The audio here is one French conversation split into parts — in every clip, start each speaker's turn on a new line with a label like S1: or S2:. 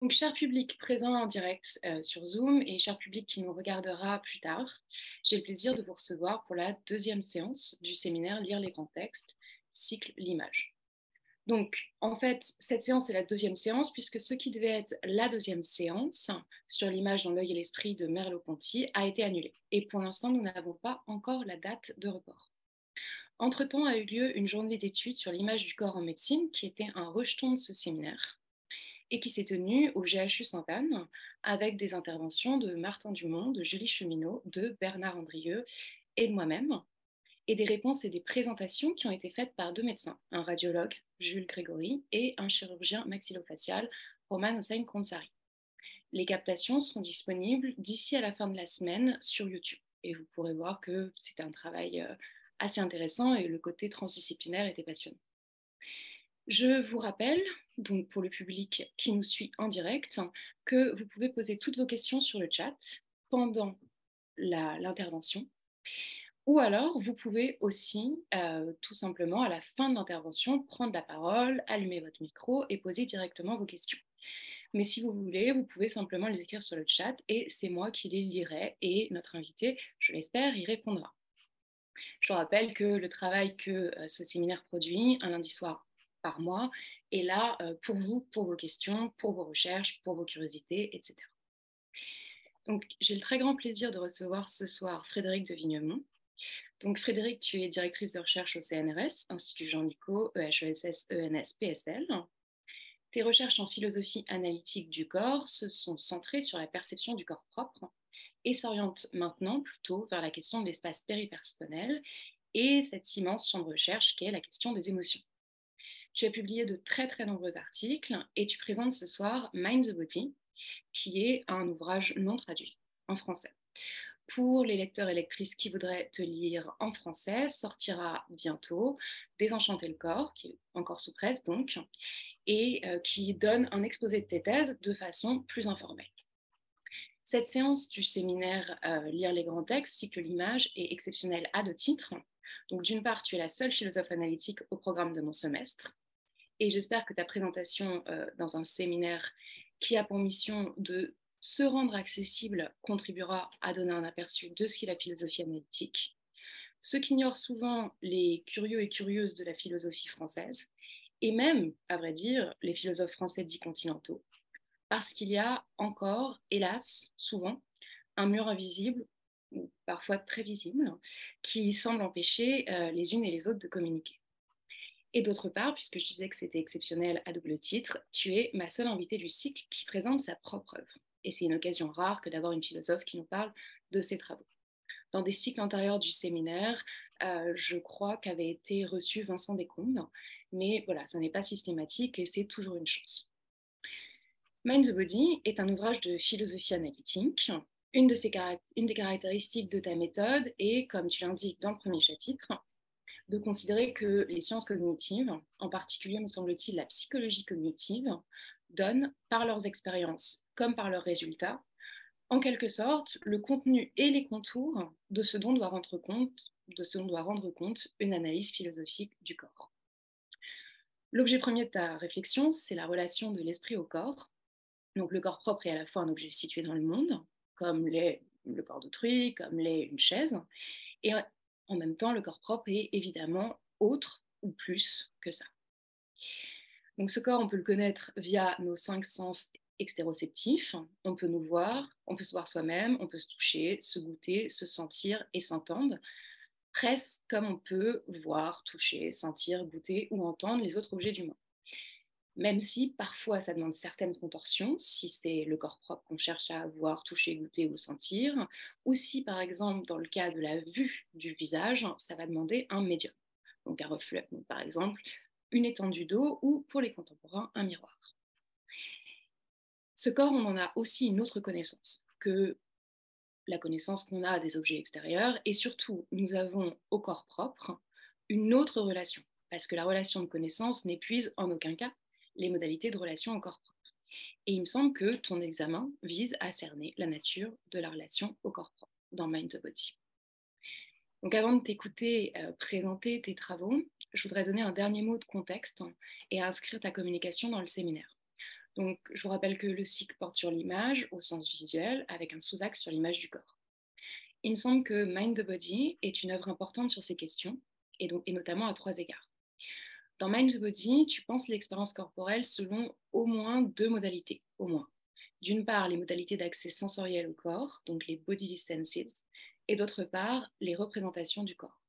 S1: Donc, cher public présent en direct euh, sur Zoom et cher public qui nous regardera plus tard, j'ai le plaisir de vous recevoir pour la deuxième séance du séminaire Lire les grands textes, cycle l'image. Donc, en fait, cette séance est la deuxième séance puisque ce qui devait être la deuxième séance sur l'image dans l'œil et l'esprit de Merleau-Ponty a été annulé. Et pour l'instant, nous n'avons pas encore la date de report. Entre-temps a eu lieu une journée d'études sur l'image du corps en médecine qui était un rejeton de ce séminaire et qui s'est tenue au GHU Sainte-Anne avec des interventions de Martin Dumont, de Julie Cheminot, de Bernard Andrieux et de moi-même et des réponses et des présentations qui ont été faites par deux médecins, un radiologue, Jules Grégory, et un chirurgien maxillofacial, Roman Hossein Konsari. Les captations seront disponibles d'ici à la fin de la semaine sur YouTube. Et vous pourrez voir que c'était un travail euh, assez intéressant et le côté transdisciplinaire était passionnant. Je vous rappelle, donc pour le public qui nous suit en direct, que vous pouvez poser toutes vos questions sur le chat pendant l'intervention. Ou alors, vous pouvez aussi, euh, tout simplement, à la fin de l'intervention, prendre la parole, allumer votre micro et poser directement vos questions. Mais si vous voulez, vous pouvez simplement les écrire sur le chat et c'est moi qui les lirai et notre invité, je l'espère, y répondra. Je rappelle que le travail que euh, ce séminaire produit un lundi soir par mois est là euh, pour vous, pour vos questions, pour vos recherches, pour vos curiosités, etc. Donc, j'ai le très grand plaisir de recevoir ce soir Frédéric de Vignemont, donc Frédéric, tu es directrice de recherche au CNRS, Institut Jean Nico, EHESS, ENS, PSL. Tes recherches en philosophie analytique du corps se sont centrées sur la perception du corps propre et s'orientent maintenant plutôt vers la question de l'espace péripersonnel et cette immense champ de recherche qui est la question des émotions. Tu as publié de très très nombreux articles et tu présentes ce soir Mind the Body, qui est un ouvrage non traduit en français pour les lecteurs et lectrices qui voudraient te lire en français, sortira bientôt Désenchanter le corps, qui est encore sous presse donc, et euh, qui donne un exposé de tes thèses de façon plus informelle. Cette séance du séminaire euh, Lire les grands textes, cycle l'image, est exceptionnelle à deux titres. Donc d'une part, tu es la seule philosophe analytique au programme de mon semestre, et j'espère que ta présentation euh, dans un séminaire qui a pour mission de se rendre accessible contribuera à donner un aperçu de ce qu'est la philosophie analytique, ce qu'ignorent souvent les curieux et curieuses de la philosophie française, et même, à vrai dire, les philosophes français dits continentaux, parce qu'il y a encore, hélas, souvent, un mur invisible, ou parfois très visible, qui semble empêcher euh, les unes et les autres de communiquer. Et d'autre part, puisque je disais que c'était exceptionnel à double titre, tu es ma seule invitée du cycle qui présente sa propre œuvre et c'est une occasion rare que d'avoir une philosophe qui nous parle de ses travaux. Dans des cycles antérieurs du séminaire, euh, je crois qu'avait été reçu Vincent Descombes, mais voilà, ça n'est pas systématique et c'est toujours une chance. Mind the Body est un ouvrage de philosophie analytique. Une, de ses une des caractéristiques de ta méthode est, comme tu l'indiques dans le premier chapitre, de considérer que les sciences cognitives, en particulier, me semble-t-il, la psychologie cognitive, donnent, par leurs expériences comme par leurs résultats, en quelque sorte, le contenu et les contours de ce dont doit rendre compte, doit rendre compte une analyse philosophique du corps. L'objet premier de ta réflexion, c'est la relation de l'esprit au corps. Donc le corps propre est à la fois un objet situé dans le monde, comme l'est le corps d'autrui, comme l'est une chaise, et en même temps, le corps propre est évidemment autre ou plus que ça. Donc ce corps, on peut le connaître via nos cinq sens extéroceptifs. On peut nous voir, on peut se voir soi-même, on peut se toucher, se goûter, se sentir et s'entendre, presque comme on peut voir, toucher, sentir, goûter ou entendre les autres objets du monde. Même si parfois ça demande certaines contorsions, si c'est le corps propre qu'on cherche à voir, toucher, goûter ou sentir, ou si par exemple dans le cas de la vue du visage, ça va demander un médium, donc un reflet, par exemple une étendue d'eau ou pour les contemporains un miroir. Ce corps, on en a aussi une autre connaissance que la connaissance qu'on a des objets extérieurs et surtout nous avons au corps propre une autre relation parce que la relation de connaissance n'épuise en aucun cas les modalités de relation au corps propre. Et il me semble que ton examen vise à cerner la nature de la relation au corps propre dans Mind the Body. Donc avant de t'écouter euh, présenter tes travaux, je voudrais donner un dernier mot de contexte et inscrire ta communication dans le séminaire. Donc, je vous rappelle que le cycle porte sur l'image au sens visuel, avec un sous-axe sur l'image du corps. Il me semble que Mind the Body est une œuvre importante sur ces questions, et, donc, et notamment à trois égards. Dans Mind Body, tu penses l'expérience corporelle selon au moins deux modalités, au moins. D'une part, les modalités d'accès sensoriel au corps, donc les bodily senses, et d'autre part, les représentations du corps.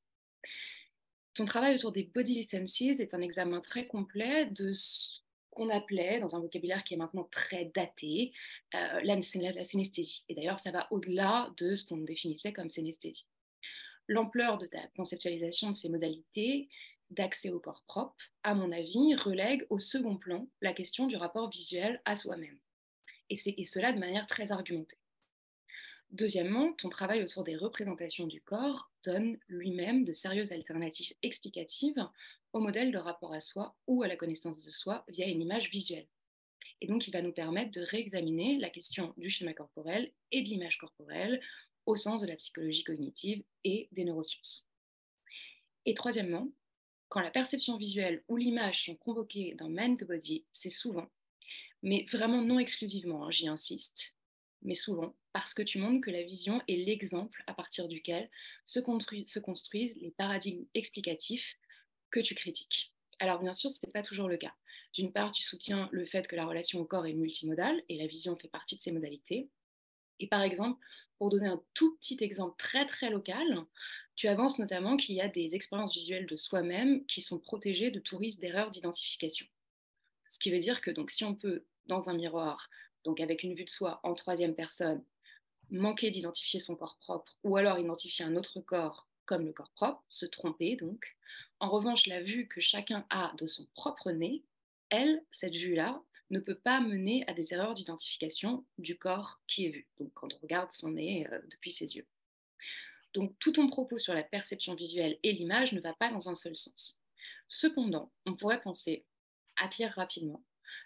S1: Ton travail autour des bodily senses est un examen très complet de ce qu'on appelait, dans un vocabulaire qui est maintenant très daté, euh, la, synesthésie. Et d'ailleurs, ça va au-delà de ce qu'on définissait comme synesthésie. L'ampleur de ta conceptualisation de ces modalités d'accès au corps propre, à mon avis, relègue au second plan la question du rapport visuel à soi-même. Et, et cela de manière très argumentée. Deuxièmement, ton travail autour des représentations du corps donne lui-même de sérieuses alternatives explicatives au modèle de rapport à soi ou à la connaissance de soi via une image visuelle. Et donc, il va nous permettre de réexaminer la question du schéma corporel et de l'image corporelle au sens de la psychologie cognitive et des neurosciences. Et troisièmement, quand la perception visuelle ou l'image sont convoquées dans Man the Body, c'est souvent, mais vraiment non exclusivement, hein, j'y insiste, mais souvent parce que tu montres que la vision est l'exemple à partir duquel se, construisent les paradigmes explicatifs que tu critiques. Alors bien sûr, ce n'est pas toujours le cas. D'une part, tu soutiens le fait que la relation au corps est multimodale et la vision fait partie de ces modalités. Et par exemple, pour donner un tout petit exemple très très local, tu avances notamment qu'il y a des expériences visuelles de soi-même qui sont protégées de tout risque d'erreur d'identification. Ce qui veut dire que donc, si on peut, dans un miroir, donc avec une vue de soi en troisième personne, manquer d'identifier son corps propre ou alors identifier un autre corps comme le corps propre, se tromper donc. En revanche, la vue que chacun a de son propre nez, elle, cette vue-là, ne peut pas mener à des erreurs d'identification du corps qui est vu, donc quand on regarde son nez euh, depuis ses yeux. Donc tout ton propos sur la perception visuelle et l'image ne va pas dans un seul sens. Cependant, on pourrait penser, à lire rapidement,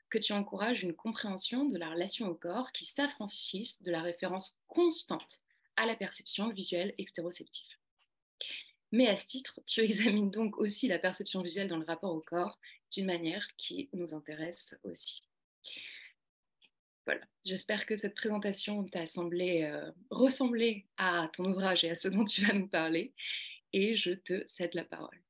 S1: que tu encourages une compréhension de la relation au corps qui s'affranchisse de la référence constante à la perception visuelle extéroceptive. Mais à ce titre, tu examines donc aussi la perception visuelle dans le rapport au corps d'une manière qui nous intéresse aussi. Voilà, j'espère que cette présentation t'a semblé euh, ressembler à ton ouvrage et à ce dont tu vas nous parler, et je te cède la parole.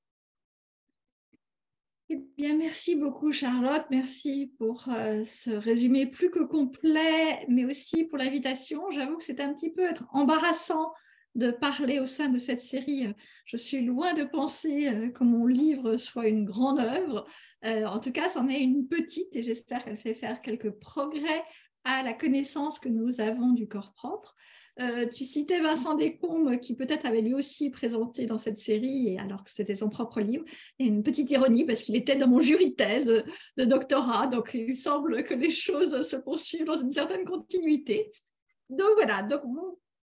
S2: Eh bien, merci beaucoup Charlotte, merci pour euh, ce résumé plus que complet, mais aussi pour l'invitation. J'avoue que c'est un petit peu être embarrassant de parler au sein de cette série. Je suis loin de penser euh, que mon livre soit une grande œuvre. Euh, en tout cas, c'en est une petite et j'espère qu'elle fait faire quelques progrès à la connaissance que nous avons du corps propre. Euh, tu citais Vincent Descombes, qui peut-être avait lui aussi présenté dans cette série, et alors que c'était son propre livre. Et une petite ironie, parce qu'il était dans mon jury de thèse de doctorat, donc il semble que les choses se poursuivent dans une certaine continuité. Donc voilà, donc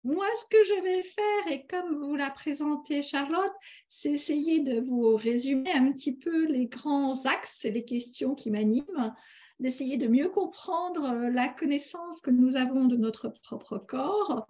S2: moi, ce que je vais faire, et comme vous l'a présenté Charlotte, c'est essayer de vous résumer un petit peu les grands axes et les questions qui m'animent d'essayer de mieux comprendre euh, la connaissance que nous avons de notre propre corps,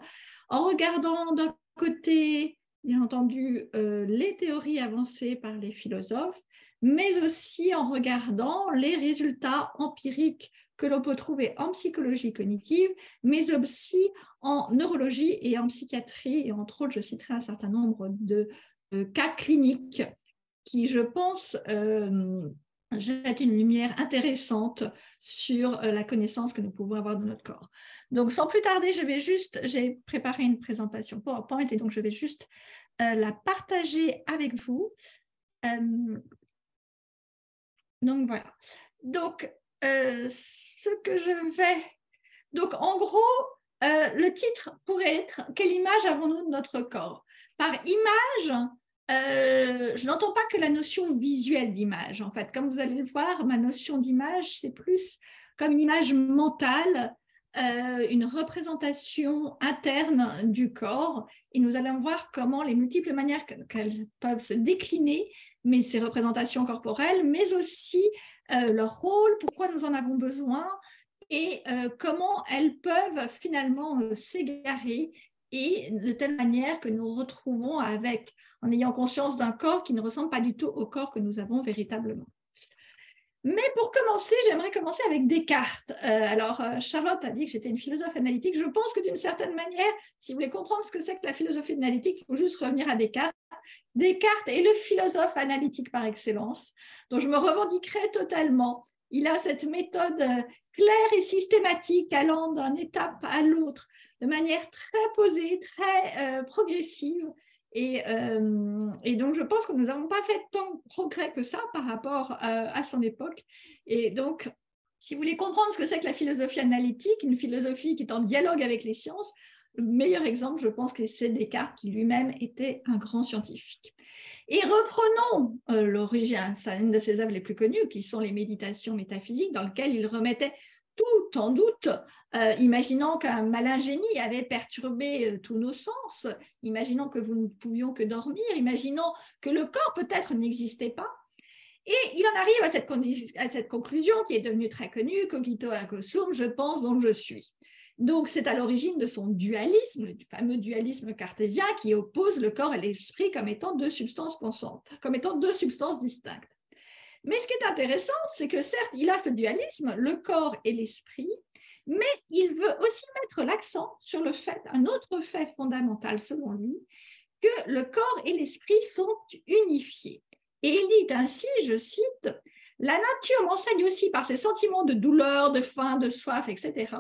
S2: en regardant d'un côté, bien entendu, euh, les théories avancées par les philosophes, mais aussi en regardant les résultats empiriques que l'on peut trouver en psychologie cognitive, mais aussi en neurologie et en psychiatrie. Et entre autres, je citerai un certain nombre de euh, cas cliniques qui, je pense, jette une lumière intéressante sur euh, la connaissance que nous pouvons avoir de notre corps. Donc, sans plus tarder, je vais juste, j'ai préparé une présentation PowerPoint et donc je vais juste euh, la partager avec vous. Euh, donc, voilà. Donc, ce que je vais... Donc, en gros, le titre pourrait être « Quelle image avons-nous de notre corps ?» Par image, euh, je n'entends pas que la notion visuelle d'image. En fait, comme vous allez le voir, ma notion d'image, c'est plus comme une image mentale, euh, une représentation interne du corps. Et nous allons voir comment les multiples manières qu'elles peuvent se décliner, mais ces représentations corporelles, mais aussi euh, leur rôle, pourquoi nous en avons besoin et comment elles peuvent finalement s'égarer et de telle manière que nous retrouvons avec en ayant conscience d'un corps qui ne ressemble pas du tout au corps que nous avons véritablement. Mais pour commencer, j'aimerais commencer avec Descartes. Euh, alors, euh, Charlotte a dit que j'étais une philosophe analytique. Je pense que d'une certaine manière, si vous voulez comprendre ce que c'est que la philosophie analytique, il faut juste revenir à Descartes. Descartes est le philosophe analytique par excellence, dont je me revendiquerai totalement. Il a cette méthode euh, claire et systématique allant d'une étape à l'autre de manière très posée, très progressive. Euh, et, donc, je pense que nous n'avons pas fait tant de progrès que ça par rapport à, son époque. Et donc, si vous voulez comprendre ce que c'est que la philosophie analytique, une philosophie qui est en dialogue avec les sciences, le meilleur exemple, je pense que c'est Descartes, qui lui-même était un grand scientifique. Et reprenons euh, l'origine, c'est une de ses œuvres les plus connues, qui sont les méditations métaphysiques, dans lesquelles il remettait tout en doute, euh, imaginant qu'un malin génie avait perturbé euh, tous nos sens, imaginons que vous ne pouvions que dormir, imaginons que le corps peut-être n'existait pas. Et il en arrive à cette, à cette, conclusion qui est devenue très connue, cogito ergo sum, je pense donc je suis. Donc c'est à l'origine de son dualisme, du fameux dualisme cartésien qui oppose le corps et l'esprit comme étant deux substances pensantes, comme étant deux substances distinctes. Mais ce qui est intéressant, c'est que certes, il a ce dualisme, le corps et l'esprit, mais il veut aussi mettre l'accent sur le fait, un autre fait fondamental selon lui, que le corps et l'esprit sont unifiés. Et il dit ainsi, je cite, La nature m'enseigne aussi par ses sentiments de douleur, de faim, de soif, etc.,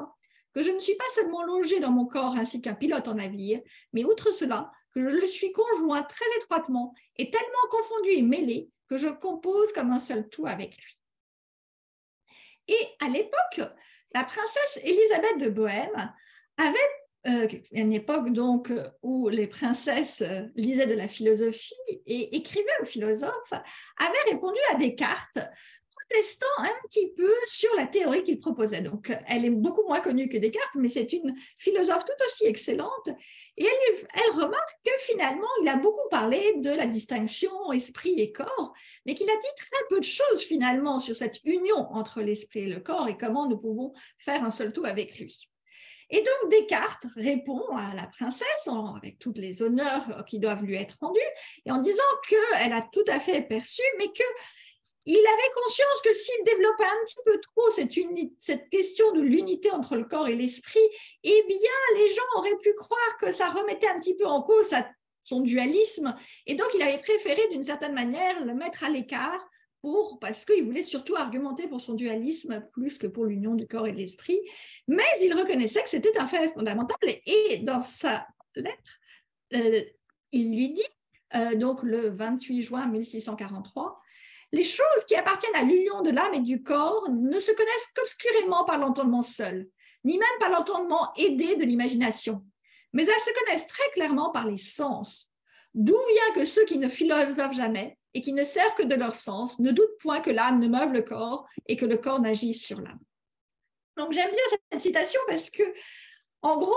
S2: que je ne suis pas seulement logé dans mon corps ainsi qu'un pilote en navire, mais outre cela, que je le suis conjoint très étroitement et tellement confondu et mêlé que je compose comme un seul tout avec lui. Et à l'époque, la princesse Élisabeth de Bohême avait euh, une époque donc où les princesses lisaient de la philosophie et écrivaient aux philosophes, avait répondu à Descartes testant un petit peu sur la théorie qu'il proposait. Donc, elle est beaucoup moins connue que Descartes, mais c'est une philosophe tout aussi excellente. Et elle, elle remarque que finalement, il a beaucoup parlé de la distinction esprit et corps, mais qu'il a dit très peu de choses finalement sur cette union entre l'esprit et le corps et comment nous pouvons faire un seul tout avec lui. Et donc Descartes répond à la princesse avec tous les honneurs qui doivent lui être rendus et en disant qu'elle a tout à fait perçu, mais que il avait conscience que s'il développait un petit peu trop cette, question de l'unité entre le corps et l'esprit, eh bien, les gens auraient pu croire que ça remettait un petit peu en cause son dualisme. Et donc, il avait préféré, d'une certaine manière, le mettre à l'écart pour, parce qu'il voulait surtout argumenter pour son dualisme plus que pour l'union du corps et de l'esprit. Mais il reconnaissait que c'était un fait fondamental. Et dans sa lettre, euh, il lui dit, euh, donc le 28 juin 1643, les choses qui appartiennent à l'union de l'âme et du corps ne se connaissent qu'obscurément par l'entendement seul, ni même par l'entendement aidé de l'imagination, mais elles se connaissent très clairement par les sens. D'où vient que ceux qui ne philosophent jamais et qui ne servent que de leur sens ne doutent point que l'âme ne meuble le corps et que le corps n'agisse sur l'âme. Donc j'aime bien cette citation parce que, en gros,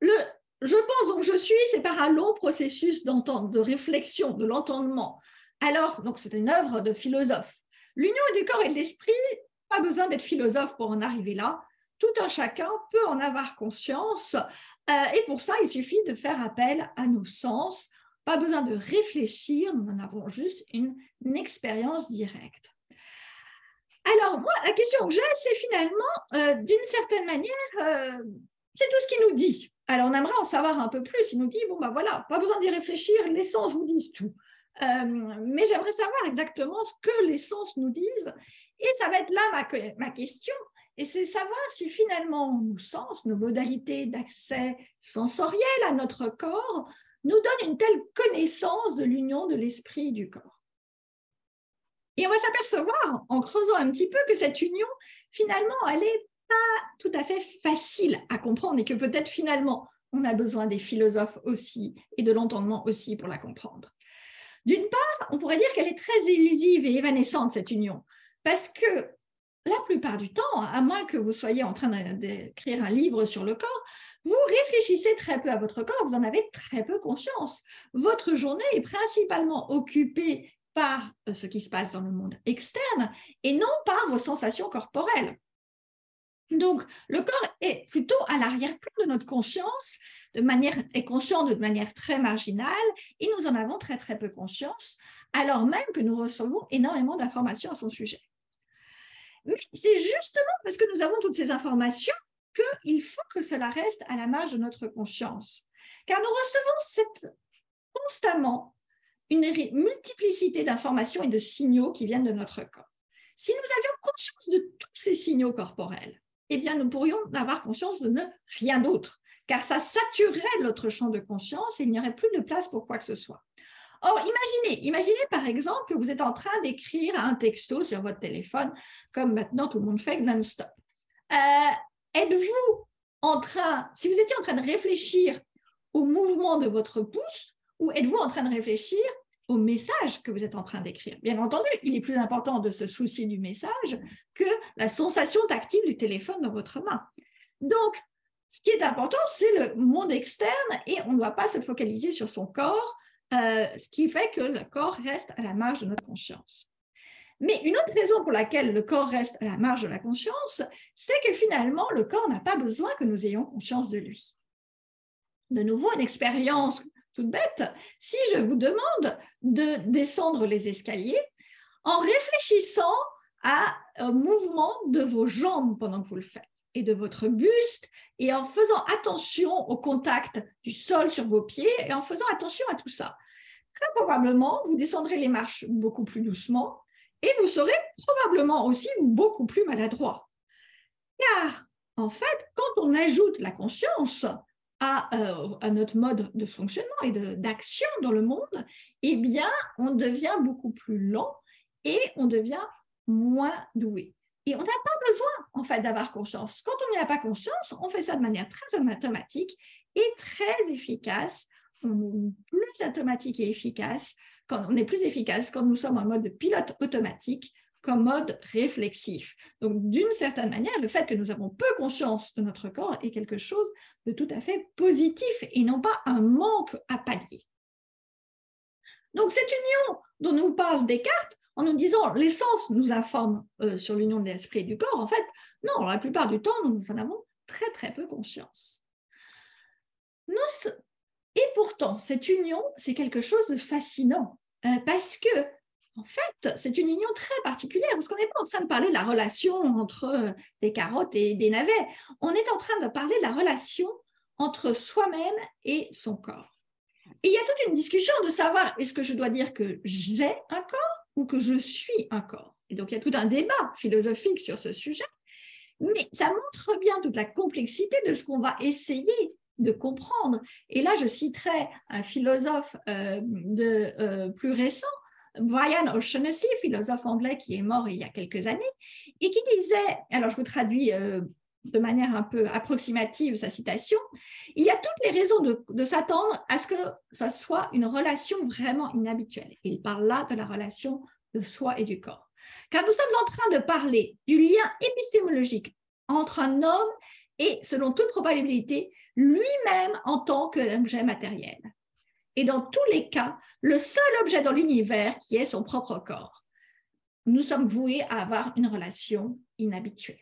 S2: le, je pense donc je suis, c'est par un long processus de réflexion, de l'entendement, alors, donc c'est une œuvre de philosophe. L'union du corps et de l'esprit, pas besoin d'être philosophe pour en arriver là. Tout un chacun peut en avoir conscience. Euh, et pour ça, il suffit de faire appel à nos sens. Pas besoin de réfléchir, nous en avons juste une, expérience directe. Alors, moi, la question que j'ai, c'est finalement, euh, d'une certaine manière, euh, c'est tout ce qu'il nous dit. Alors, on aimerait en savoir un peu plus. Il nous dit, bon, ben voilà, pas besoin d'y réfléchir, les sens vous disent tout. Euh, mais j'aimerais savoir exactement ce que les sens nous disent. Et ça va être là ma, ma question. Et c'est savoir si finalement nos sens, nos modalités d'accès sensoriel à notre corps nous donnent une telle connaissance de l'union de l'esprit et du corps. Et on va s'apercevoir, en creusant un petit peu, que cette union, finalement, elle n'est pas tout à fait facile à comprendre et que peut-être finalement, on a besoin des philosophes aussi et de l'entendement aussi pour la comprendre. D'une part, on pourrait dire qu'elle est très illusive et évanescente, cette union, parce que la plupart du temps, à moins que vous soyez en train d'écrire un livre sur le corps, vous réfléchissez très peu à votre corps, vous en avez très peu conscience. Votre journée est principalement occupée par ce qui se passe dans le monde externe et non par vos sensations corporelles. Donc, le corps est plutôt à l'arrière-plan de notre conscience, de manière, est conscient de manière très marginale, et nous en avons très très peu conscience, alors même que nous recevons énormément d'informations à son sujet. Mais c'est justement parce que nous avons toutes ces informations qu'il faut que cela reste à la marge de notre conscience. Car nous recevons constamment une multiplicité d'informations et de signaux qui viennent de notre corps. Si nous avions conscience de tous ces signaux corporels, eh bien, nous pourrions avoir conscience de ne rien d'autre, car ça saturerait notre champ de conscience et il n'y aurait plus de place pour quoi que ce soit. Or, imaginez, imaginez par exemple que vous êtes en train d'écrire un texto sur votre téléphone, comme maintenant tout le monde fait non-stop. Euh, êtes-vous en train, si vous étiez en train de réfléchir au mouvement de votre pouce, ou êtes-vous en train de réfléchir au message que vous êtes en train d'écrire. Bien entendu, il est plus important de se soucier du message que la sensation tactile du téléphone dans votre main. Donc, ce qui est important, c'est le monde externe et on ne doit pas se focaliser sur son corps, euh, ce qui fait que le corps reste à la marge de notre conscience. Mais une autre raison pour laquelle le corps reste à la marge de la conscience, c'est que finalement, le corps n'a pas besoin que nous ayons conscience de lui. De nouveau, une expérience toute bête, si je vous demande de descendre les escaliers en réfléchissant à un mouvement de vos jambes pendant que vous le faites et de votre buste et en faisant attention au contact du sol sur vos pieds et en faisant attention à tout ça. Très probablement, vous descendrez les marches beaucoup plus doucement et vous serez probablement aussi beaucoup plus maladroit. Car, en fait, quand on ajoute la conscience, euh, à, notre mode de fonctionnement et d'action dans le monde, eh bien, on devient beaucoup plus lent et on devient moins doué. Et on n'a pas besoin, en fait, d'avoir conscience. Quand on n'y a pas conscience, on fait ça de manière très automatique et très efficace. On est plus automatique et efficace quand on est plus efficace quand nous sommes en mode de pilote automatique comme mode réflexif. Donc, d'une certaine manière, le fait que nous avons peu conscience de notre corps est quelque chose de tout à fait positif et non pas un manque à pallier. Donc, cette union dont nous parle Descartes, en nous disant l'essence nous informe euh, sur l'union de l'esprit et du corps, en fait, non, la plupart du temps, nous en avons très, très peu conscience. Et pourtant, cette union, c'est quelque chose de fascinant, euh, parce que en fait, c'est une union très particulière parce qu'on n'est pas en train de parler de la relation entre euh, des carottes et des navets. On est en train de parler de la relation entre soi-même et son corps. Et il y a toute une discussion de savoir est-ce que je dois dire que j'ai un corps ou que je suis un corps? Et donc, il y a tout un débat philosophique sur ce sujet. Mais ça montre bien toute la complexité de ce qu'on va essayer de comprendre. Et là, je citerai un philosophe euh, euh, plus récent, Brian O'Shaughnessy, philosophe anglais qui est mort il y a quelques années, et qui disait, alors je vous traduis euh, de manière un peu approximative sa citation, il y a toutes les raisons de, s'attendre à ce que ça soit une relation vraiment inhabituelle. Il parle là de la relation de soi et du corps. Car nous sommes en train de parler du lien épistémologique entre un homme et, selon toute probabilité, lui-même en tant qu'objet matériel et dans tous les cas, le seul objet dans l'univers qui est son propre corps. Nous sommes voués à avoir une relation inhabituelle.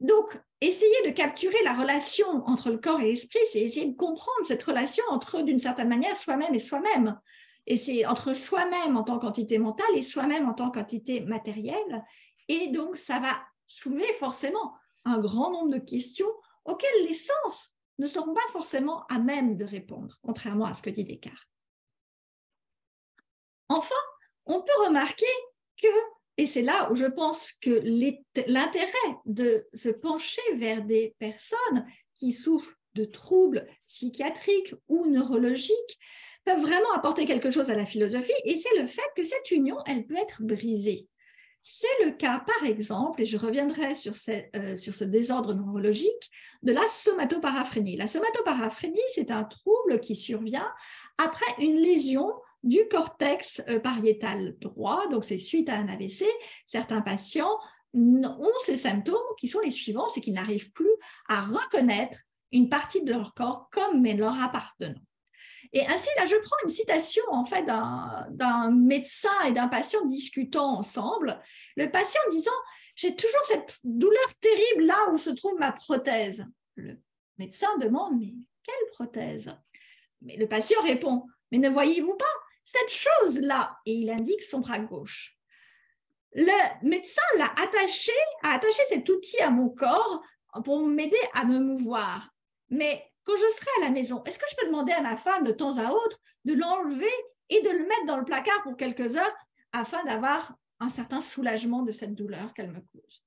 S2: Donc, essayer de capturer la relation entre le corps et l'esprit, c'est essayer de comprendre cette relation entre, d'une certaine manière, soi-même et soi-même. Et c'est entre soi-même en tant qu'entité mentale et soi-même en tant qu'entité matérielle. Et donc, ça va soulever forcément un grand nombre de questions auxquelles les sens ne seront pas forcément à même de répondre, contrairement à ce que dit Descartes. Enfin, on peut remarquer que, et c'est là où je pense que l'intérêt de se pencher vers des personnes qui souffrent de troubles psychiatriques ou neurologiques, peuvent vraiment apporter quelque chose à la philosophie, et c'est le fait que cette union, elle peut être brisée. C'est le cas, par exemple, et je reviendrai sur, euh, ce désordre neurologique, de la somatoparaphrénie. La somatoparaphrénie, c'est un trouble qui survient après une lésion du cortex euh, pariétal droit, donc c'est suite à un AVC. Certains patients ont ces symptômes qui sont les suivants, c'est qu'ils n'arrivent plus à reconnaître une partie de leur corps comme leur appartenant. Et ainsi, là, je prends une citation en fait d'un médecin et d'un patient discutant ensemble. Le patient disant J'ai toujours cette douleur terrible là où se trouve ma prothèse. Le médecin demande Mais quelle prothèse? Mais le patient répond Mais ne voyez-vous pas cette chose-là Et il indique son bras gauche. le médecin l'a attaché, a attaché cet outil à mon corps pour m'aider à me mouvoir. Mais quand je serai à la maison, est-ce que je peux demander à ma femme de temps à autre de l'enlever et de le mettre dans le placard pour quelques heures afin d'avoir un certain soulagement de cette douleur qu'elle me cause?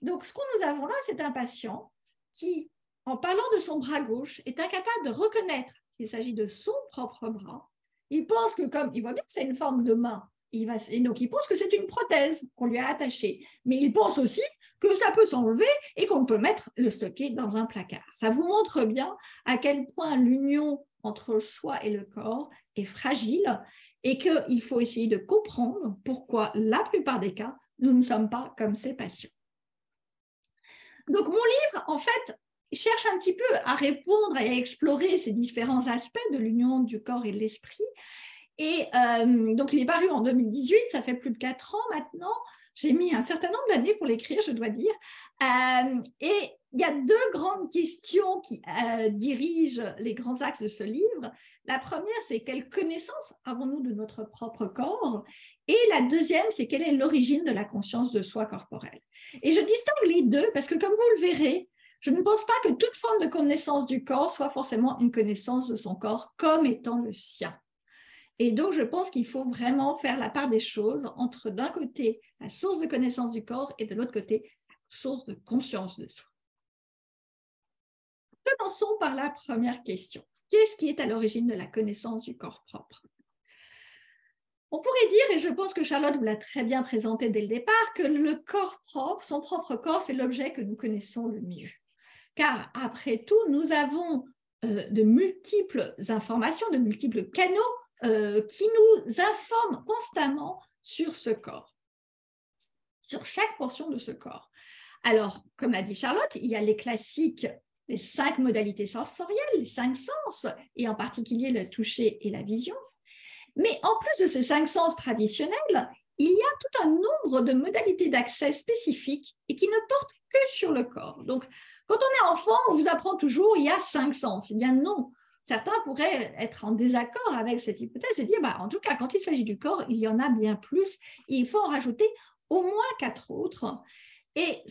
S2: Donc, ce que nous avons là, c'est un patient qui, en parlant de son bras gauche, est incapable de reconnaître qu'il s'agit de son propre bras. Il pense que comme il voit bien que c'est une forme de main, il va, et donc il pense que c'est une prothèse qu'on lui a attachée. Mais il pense aussi que ça peut s'enlever et qu'on peut mettre le stocker dans un placard. Ça vous montre bien à quel point l'union entre soi et le corps est fragile et qu'il faut essayer de comprendre pourquoi la plupart des cas, nous ne sommes pas comme ces patients. Donc mon livre, en fait, cherche un petit peu à répondre et à explorer ces différents aspects de l'union du corps et de l'esprit. Et euh, donc, il est paru en 2018, ça fait plus de quatre ans maintenant. J'ai mis un certain nombre d'années pour l'écrire, je dois dire. Euh, et il y a deux grandes questions qui euh, dirigent les grands axes de ce livre. La première, c'est quelle connaissance avons-nous de notre propre corps? Et la deuxième, c'est quelle est l'origine de la conscience de soi corporelle? Et je distingue les deux parce que, comme vous le verrez, je ne pense pas que toute forme de connaissance du corps soit forcément une connaissance de son corps comme étant le sien. Et donc, je pense qu'il faut vraiment faire la part des choses entre d'un côté la source de connaissance du corps et de l'autre côté la source de conscience de soi. Commençons par la première question. Qu'est-ce qui est à l'origine de la connaissance du corps propre? On pourrait dire, et je pense que Charlotte vous l'a très bien présenté dès le départ, que le corps propre, son propre corps, c'est l'objet que nous connaissons le mieux. Car après tout, nous avons euh, de multiples informations, de multiples canaux euh, qui nous informent constamment sur ce corps, sur chaque portion de ce corps. Alors, comme l'a dit Charlotte, il y a les classiques, les cinq modalités sensorielles, les cinq sens, et en particulier le toucher et la vision. Mais en plus de ces cinq sens traditionnels, il y a tout un nombre de modalités d'accès spécifiques et qui ne portent que sur le corps. Donc, quand on est enfant, on vous apprend toujours il y a cinq sens. Eh bien non, certains pourraient être en désaccord avec cette hypothèse et dire, bah, en tout cas, quand il s'agit du corps, il y en a bien plus, il faut en rajouter au moins quatre autres. Et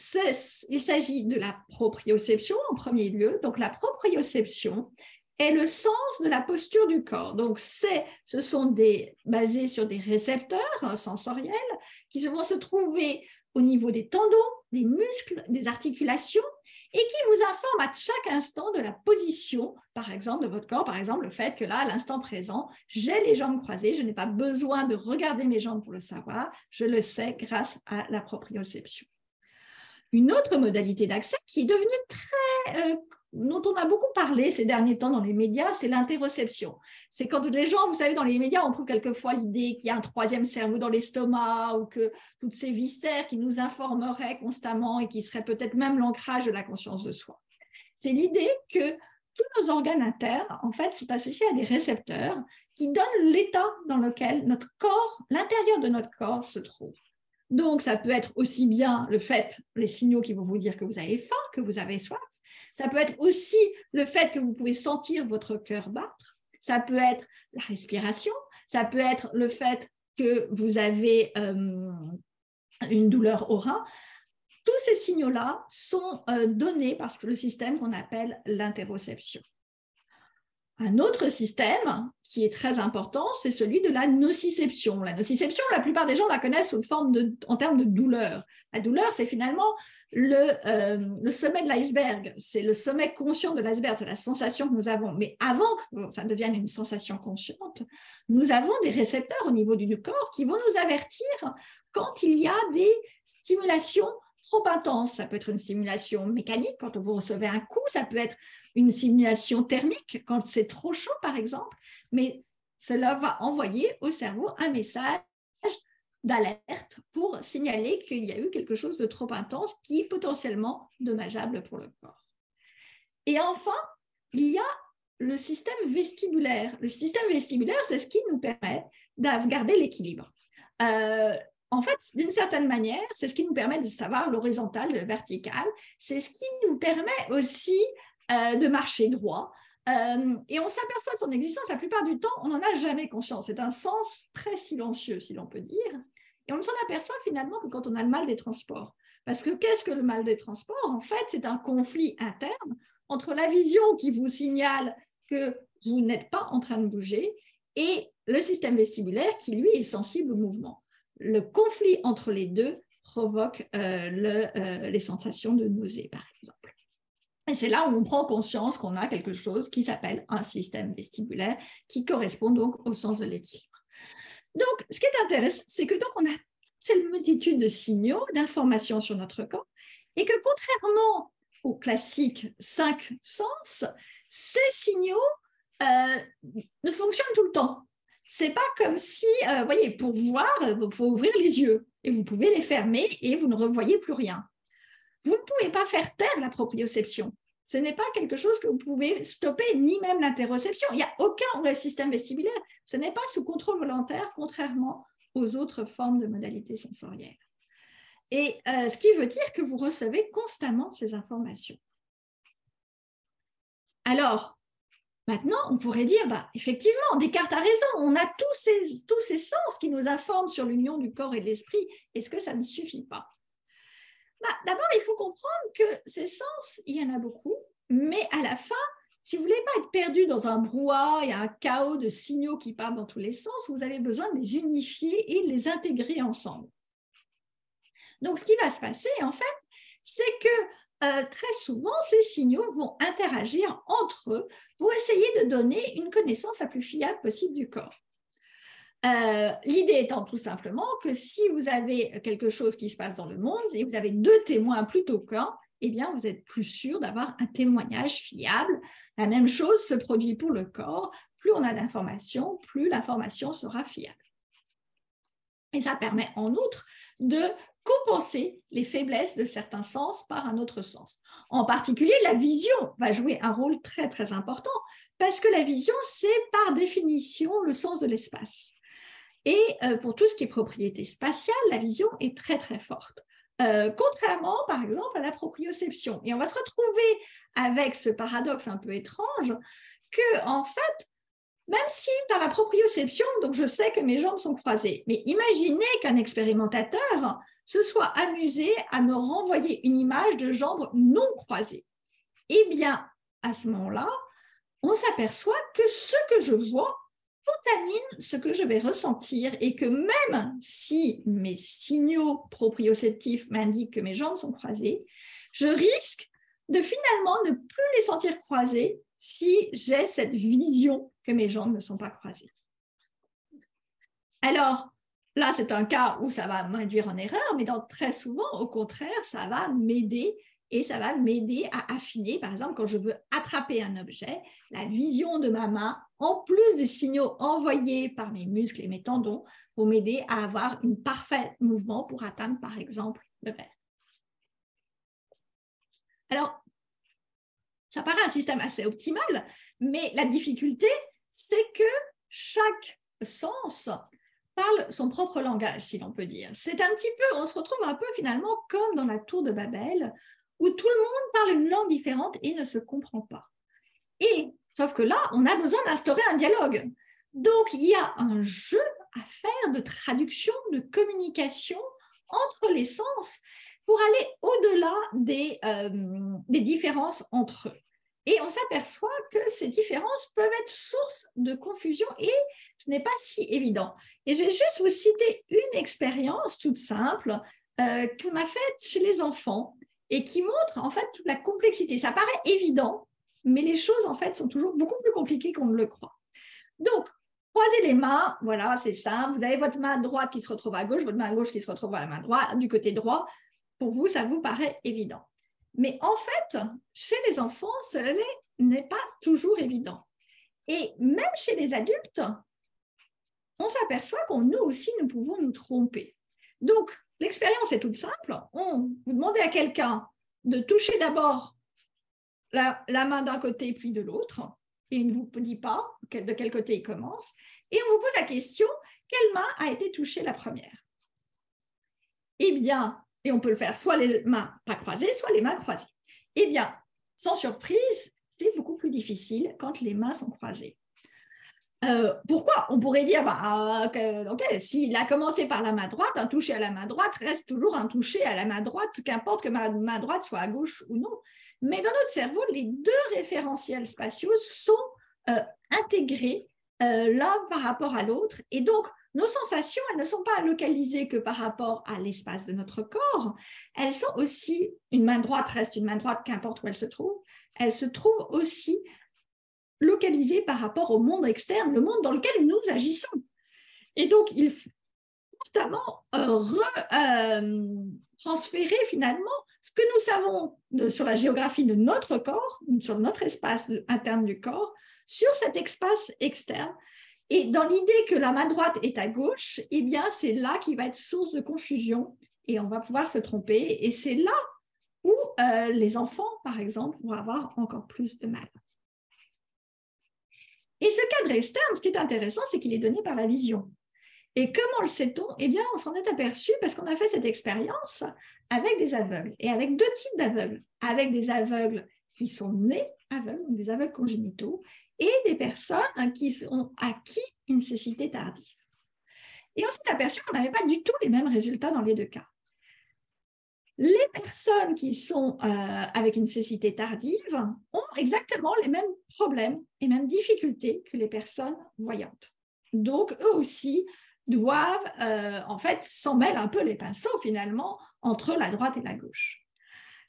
S2: il s'agit de la proprioception en premier lieu. Donc la proprioception est le sens de la posture du corps. Donc ce sont des basés sur des récepteurs sensoriels qui vont se trouver au niveau des tendons, des muscles, des articulations, et qui vous informe à chaque instant de la position, par exemple, de votre corps, par exemple, le fait que là, à l'instant présent, j'ai les jambes croisées, je n'ai pas besoin de regarder mes jambes pour le savoir, je le sais grâce à la proprioception. Une autre modalité d'accès qui est devenue très euh, dont on a beaucoup parlé ces derniers temps dans les médias, c'est l'interoception. C'est quand les gens, vous savez, dans les médias, on trouve quelquefois l'idée qu'il y a un troisième cerveau dans l'estomac ou que toutes ces viscères qui nous informaient constamment et qui seraient peut-être même l'ancrage de la conscience de soi. C'est l'idée que tous nos organes internes, en fait, sont associés à des récepteurs qui donnent l'état dans lequel notre corps, l'intérieur de notre corps se trouve. Donc, ça peut être aussi bien le fait, les signaux qui vont vous dire que vous avez faim, que vous avez soif, ça peut être aussi le fait que vous pouvez sentir votre cœur battre. Ça peut être la respiration. Ça peut être le fait que vous avez euh, une douleur au rein. Tous ces signaux-là sont euh, donnés par le système qu'on appelle l'interoception. Un autre système qui est très important, c'est celui de la nociception. La nociception, la plupart des gens la connaissent sous forme de, en termes de douleur. La douleur, c'est finalement le, euh, le sommet de l'iceberg. C'est le sommet conscient de l'iceberg, c'est la sensation que nous avons. Mais avant que ça devienne une sensation consciente, nous avons des récepteurs au niveau du corps qui vont nous avertir quand il y a des stimulations trop intenses. Ça peut être une stimulation mécanique quand vous recevez un coup, ça peut être une simulation thermique quand c'est trop chaud, par exemple, mais cela va envoyer au cerveau un message d'alerte pour signaler qu'il y a eu quelque chose de trop intense qui est potentiellement dommageable pour le corps. Et enfin, il y a le système vestibulaire. Le système vestibulaire, c'est ce qui nous permet de garder l'équilibre. Euh, en fait, d'une certaine manière, c'est ce qui nous permet de savoir l'horizontal, le vertical. C'est ce qui nous permet aussi euh, de marcher droit. Euh, et on s'aperçoit de son existence la plupart du temps, on n'en a jamais conscience. C'est un sens très silencieux, si l'on peut dire. Et on ne s'en aperçoit finalement que quand on a le mal des transports. Parce que qu'est-ce que le mal des transports? En fait, c'est un conflit interne entre la vision qui vous signale que vous n'êtes pas en train de bouger et le système vestibulaire qui, lui, est sensible au mouvement. Le conflit entre les deux provoque euh, euh, les sensations de nausée, par exemple. Et c'est là où on prend conscience qu'on a quelque chose qui s'appelle un système vestibulaire qui correspond donc au sens de l'équilibre. Donc, ce qui est intéressant, c'est que donc on a cette multitude de signaux, d'informations sur notre corps, et que contrairement aux classiques cinq sens, ces signaux euh, ne fonctionnent tout le temps. C'est pas comme si, vous euh, voyez, pour voir, il faut ouvrir les yeux et vous pouvez les fermer et vous ne revoyez plus rien. Vous ne pouvez pas faire taire la proprioception. Ce n'est pas quelque chose que vous pouvez stopper, ni même l'interoception. Il n'y a aucun système vestibulaire. Ce n'est pas sous contrôle volontaire, contrairement aux autres formes de modalités sensorielles. Et euh, ce qui veut dire que vous recevez constamment ces informations. Alors, maintenant, on pourrait dire, bah, effectivement, Descartes a raison, on a tous ces, tous ces sens qui nous informent sur l'union du corps et de l'esprit. Est-ce que ça ne suffit pas? Bah, D'abord, il faut comprendre que ces sens, il y en a beaucoup, mais à la fin, si vous voulez pas être perdu dans un brouhaha et un chaos de signaux qui partent dans tous les sens, vous avez besoin de les unifier et de les intégrer ensemble. Donc, ce qui va se passer, en fait, c'est que euh, très souvent, ces signaux vont interagir entre eux pour essayer de donner une connaissance la plus fiable possible du corps. Euh, l'idée étant tout simplement que si vous avez quelque chose qui se passe dans le monde et vous avez deux témoins plutôt qu'un, eh bien, vous êtes plus sûr d'avoir un témoignage fiable. La même chose se produit pour le corps. Plus on a d'informations, plus l'information sera fiable. Et ça permet en outre de compenser les faiblesses de certains sens par un autre sens. En particulier, la vision va jouer un rôle très très important parce que la vision, c'est par définition le sens de l'espace. Et euh, pour tout ce qui est propriété spatiale, la vision est très très forte. Euh, contrairement, par exemple, à la proprioception. Et on va se retrouver avec ce paradoxe un peu étrange que, en fait, même si par la proprioception, donc je sais que mes jambes sont croisées, mais imaginez qu'un expérimentateur se soit amusé à me renvoyer une image de jambes non croisées. Eh bien, à ce moment-là, on s'aperçoit que ce que je vois contamine ce que je vais ressentir et que même si mes signaux proprioceptifs m'indiquent que mes jambes sont croisées, je risque de finalement ne plus les sentir croisées si j'ai cette vision que mes jambes ne sont pas croisées. Alors, là, c'est un cas où ça va m'induire en erreur, mais très souvent, au contraire, ça va m'aider et ça va m'aider à affiner. Par exemple, quand je veux attraper un objet, la vision de ma main, en plus des signaux envoyés par mes muscles et mes tendons, vont m'aider à avoir un parfait mouvement pour atteindre, par exemple, le verre. Alors, ça paraît un système assez optimal, mais la difficulté, c'est que chaque sens parle son propre langage, si l'on peut dire. C'est un petit peu, on se retrouve un peu finalement comme dans la tour de Babel, où tout le monde parle une langue différente et ne se comprend pas. Et sauf que là, on a besoin d'instaurer un dialogue. Donc, il y a un jeu à faire de traduction, de communication entre les sens pour aller au-delà des, euh, des différences entre eux. Et on s'aperçoit que ces différences peuvent être source de confusion et ce n'est pas si évident. Et je vais juste vous citer une expérience toute simple euh, qu'on a faite chez les enfants et qui montre en fait toute la complexité. Ça paraît évident, mais les choses en fait sont toujours beaucoup plus compliquées qu'on ne le croit. Donc, croisez les mains, voilà, c'est simple. Vous avez votre main droite qui se retrouve à gauche, votre main gauche qui se retrouve à la main droite, du côté droit. Pour vous, ça vous paraît évident. Mais en fait, chez les enfants, cela n'est pas toujours évident. Et même chez les adultes, on s'aperçoit qu'on nous aussi, nous pouvons nous tromper. Donc, L'expérience est toute simple. On, vous demandez à quelqu'un de toucher d'abord la, main d'un côté puis de l'autre, et il ne vous dit pas de quel côté il commence, et on vous pose la question, quelle main a été touchée la première? Eh bien, et on peut le faire soit les mains pas croisées, soit les mains croisées. Eh bien, sans surprise, c'est beaucoup plus difficile quand les mains sont croisées. euh, pourquoi On pourrait dire, bah, ok, s'il a commencé par la main droite, un toucher à la main droite reste toujours un toucher à la main droite, qu'importe que ma main droite soit à gauche ou non. Mais dans notre cerveau, les deux référentiels spatiaux sont euh, intégrés euh, l'un par rapport à l'autre. Et donc, nos sensations, elles ne sont pas localisées que par rapport à l'espace de notre corps. Elles sont aussi, une main droite reste une main droite, qu'importe où elle se trouve. Elles se trouvent aussi localisées par rapport au monde externe, le monde dans lequel nous agissons. Et donc, il faut constamment euh, transférer finalement ce que nous savons sur la géographie de notre corps, sur notre espace interne du corps, sur cet espace externe. Et dans l'idée que la main droite est à gauche, eh bien, c'est là qui va être source de confusion et on va pouvoir se tromper. Et c'est là où euh, les enfants, par exemple, vont avoir encore plus de mal. Et ce cadre externe, ce qui est intéressant, c'est qu'il est donné par la vision. Et comment le sait-on Eh bien, on s'en est aperçu parce qu'on a fait cette expérience avec des aveugles et avec deux types d'aveugles. Avec des aveugles qui sont nés aveugles, des aveugles congénitaux, et des personnes qui ont acquis une cécité tardive. Et on s'est aperçu qu'on n'avait pas du tout les mêmes résultats dans les deux cas. Les personnes qui sont euh, avec une cécité tardive ont exactement les mêmes problèmes et mêmes difficultés que les personnes voyantes. Donc, eux aussi doivent, euh, en fait, s'en un peu les pinceaux finalement entre la droite et la gauche.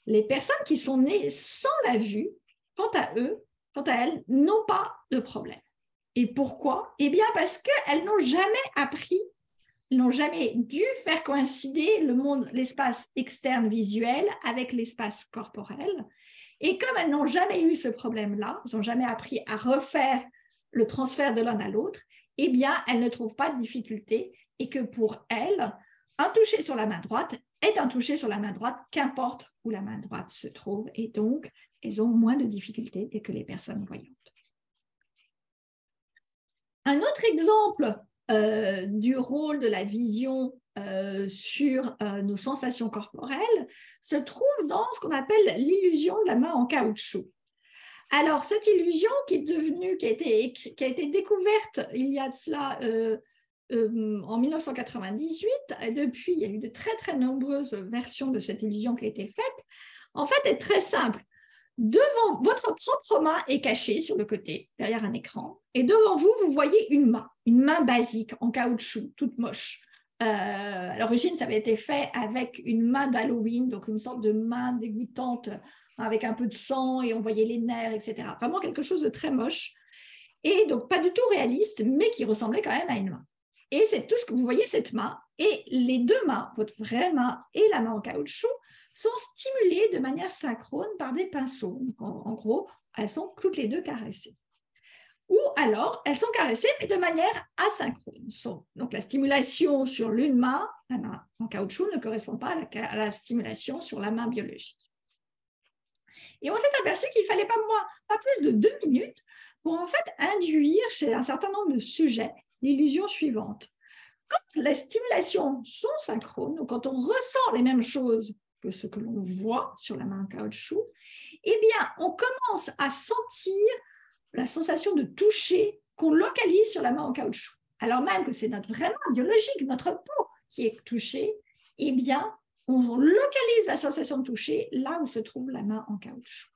S2: Les personnes qui sont nées sans la vue, quant à eux, quant à elles, n'ont pas de problème. Et pourquoi? Eh bien parce qu'elles n'ont jamais appris, n'ont jamais dû faire coïncider le monde, l'espace externe visuel avec l'espace corporel. Et comme elles n'ont jamais eu ce problème-là, elles n'ont jamais appris à refaire le transfert de l'un à l'autre, eh bien, elles ne trouvent pas de difficulté et que pour elles, un toucher sur la main droite est un toucher sur la main droite, qu'importe où la main droite se trouve. Et donc, elles ont moins de difficultés que les personnes voyantes. Un autre exemple euh, du rôle de la vision euh, sur euh, nos sensations corporelles se trouve dans ce qu'on appelle l'illusion de la main en caoutchouc. Alors, cette illusion qui est devenue, qui a été, qui a été découverte il y a de cela en 1998, et depuis, il y a eu de très, très nombreuses versions de cette illusion qui a été faite, en fait, est très simple. Devant votre propre main est cachée sur le côté, derrière un écran, et devant vous, vous voyez une main, une main basique en caoutchouc, toute moche. Euh, à l'origine, ça avait été fait avec une main d'Halloween, donc une sorte de main dégoûtante avec un peu de sang et on voyait les nerfs, etc. Vraiment quelque chose de très moche et donc pas du tout réaliste, mais qui ressemblait quand même à une main. Et c'est tout ce que vous voyez cette main et les deux mains, votre vraie main et la main en caoutchouc, sont stimulées de manière synchrone par des pinceaux. en, gros, elles sont toutes les deux caressées. Ou alors, elles sont caressées, mais de manière asynchrone. Donc, la stimulation sur l'une main, la main en caoutchouc, ne correspond pas à la, stimulation sur la main biologique. Et on s'est aperçu qu'il fallait pas moins, pas plus de deux minutes pour en fait induire chez un certain nombre de sujets l'illusion suivante. Quand les stimulations sont synchrones, ou quand on ressent les mêmes choses que ce que l'on voit sur la main en caoutchouc, eh bien, on commence à sentir la sensation de toucher qu'on localise sur la main en caoutchouc. Alors même que c'est notre vraie main biologique, notre peau qui est touchée, eh bien, on localise la sensation de toucher là où se trouve la main en caoutchouc.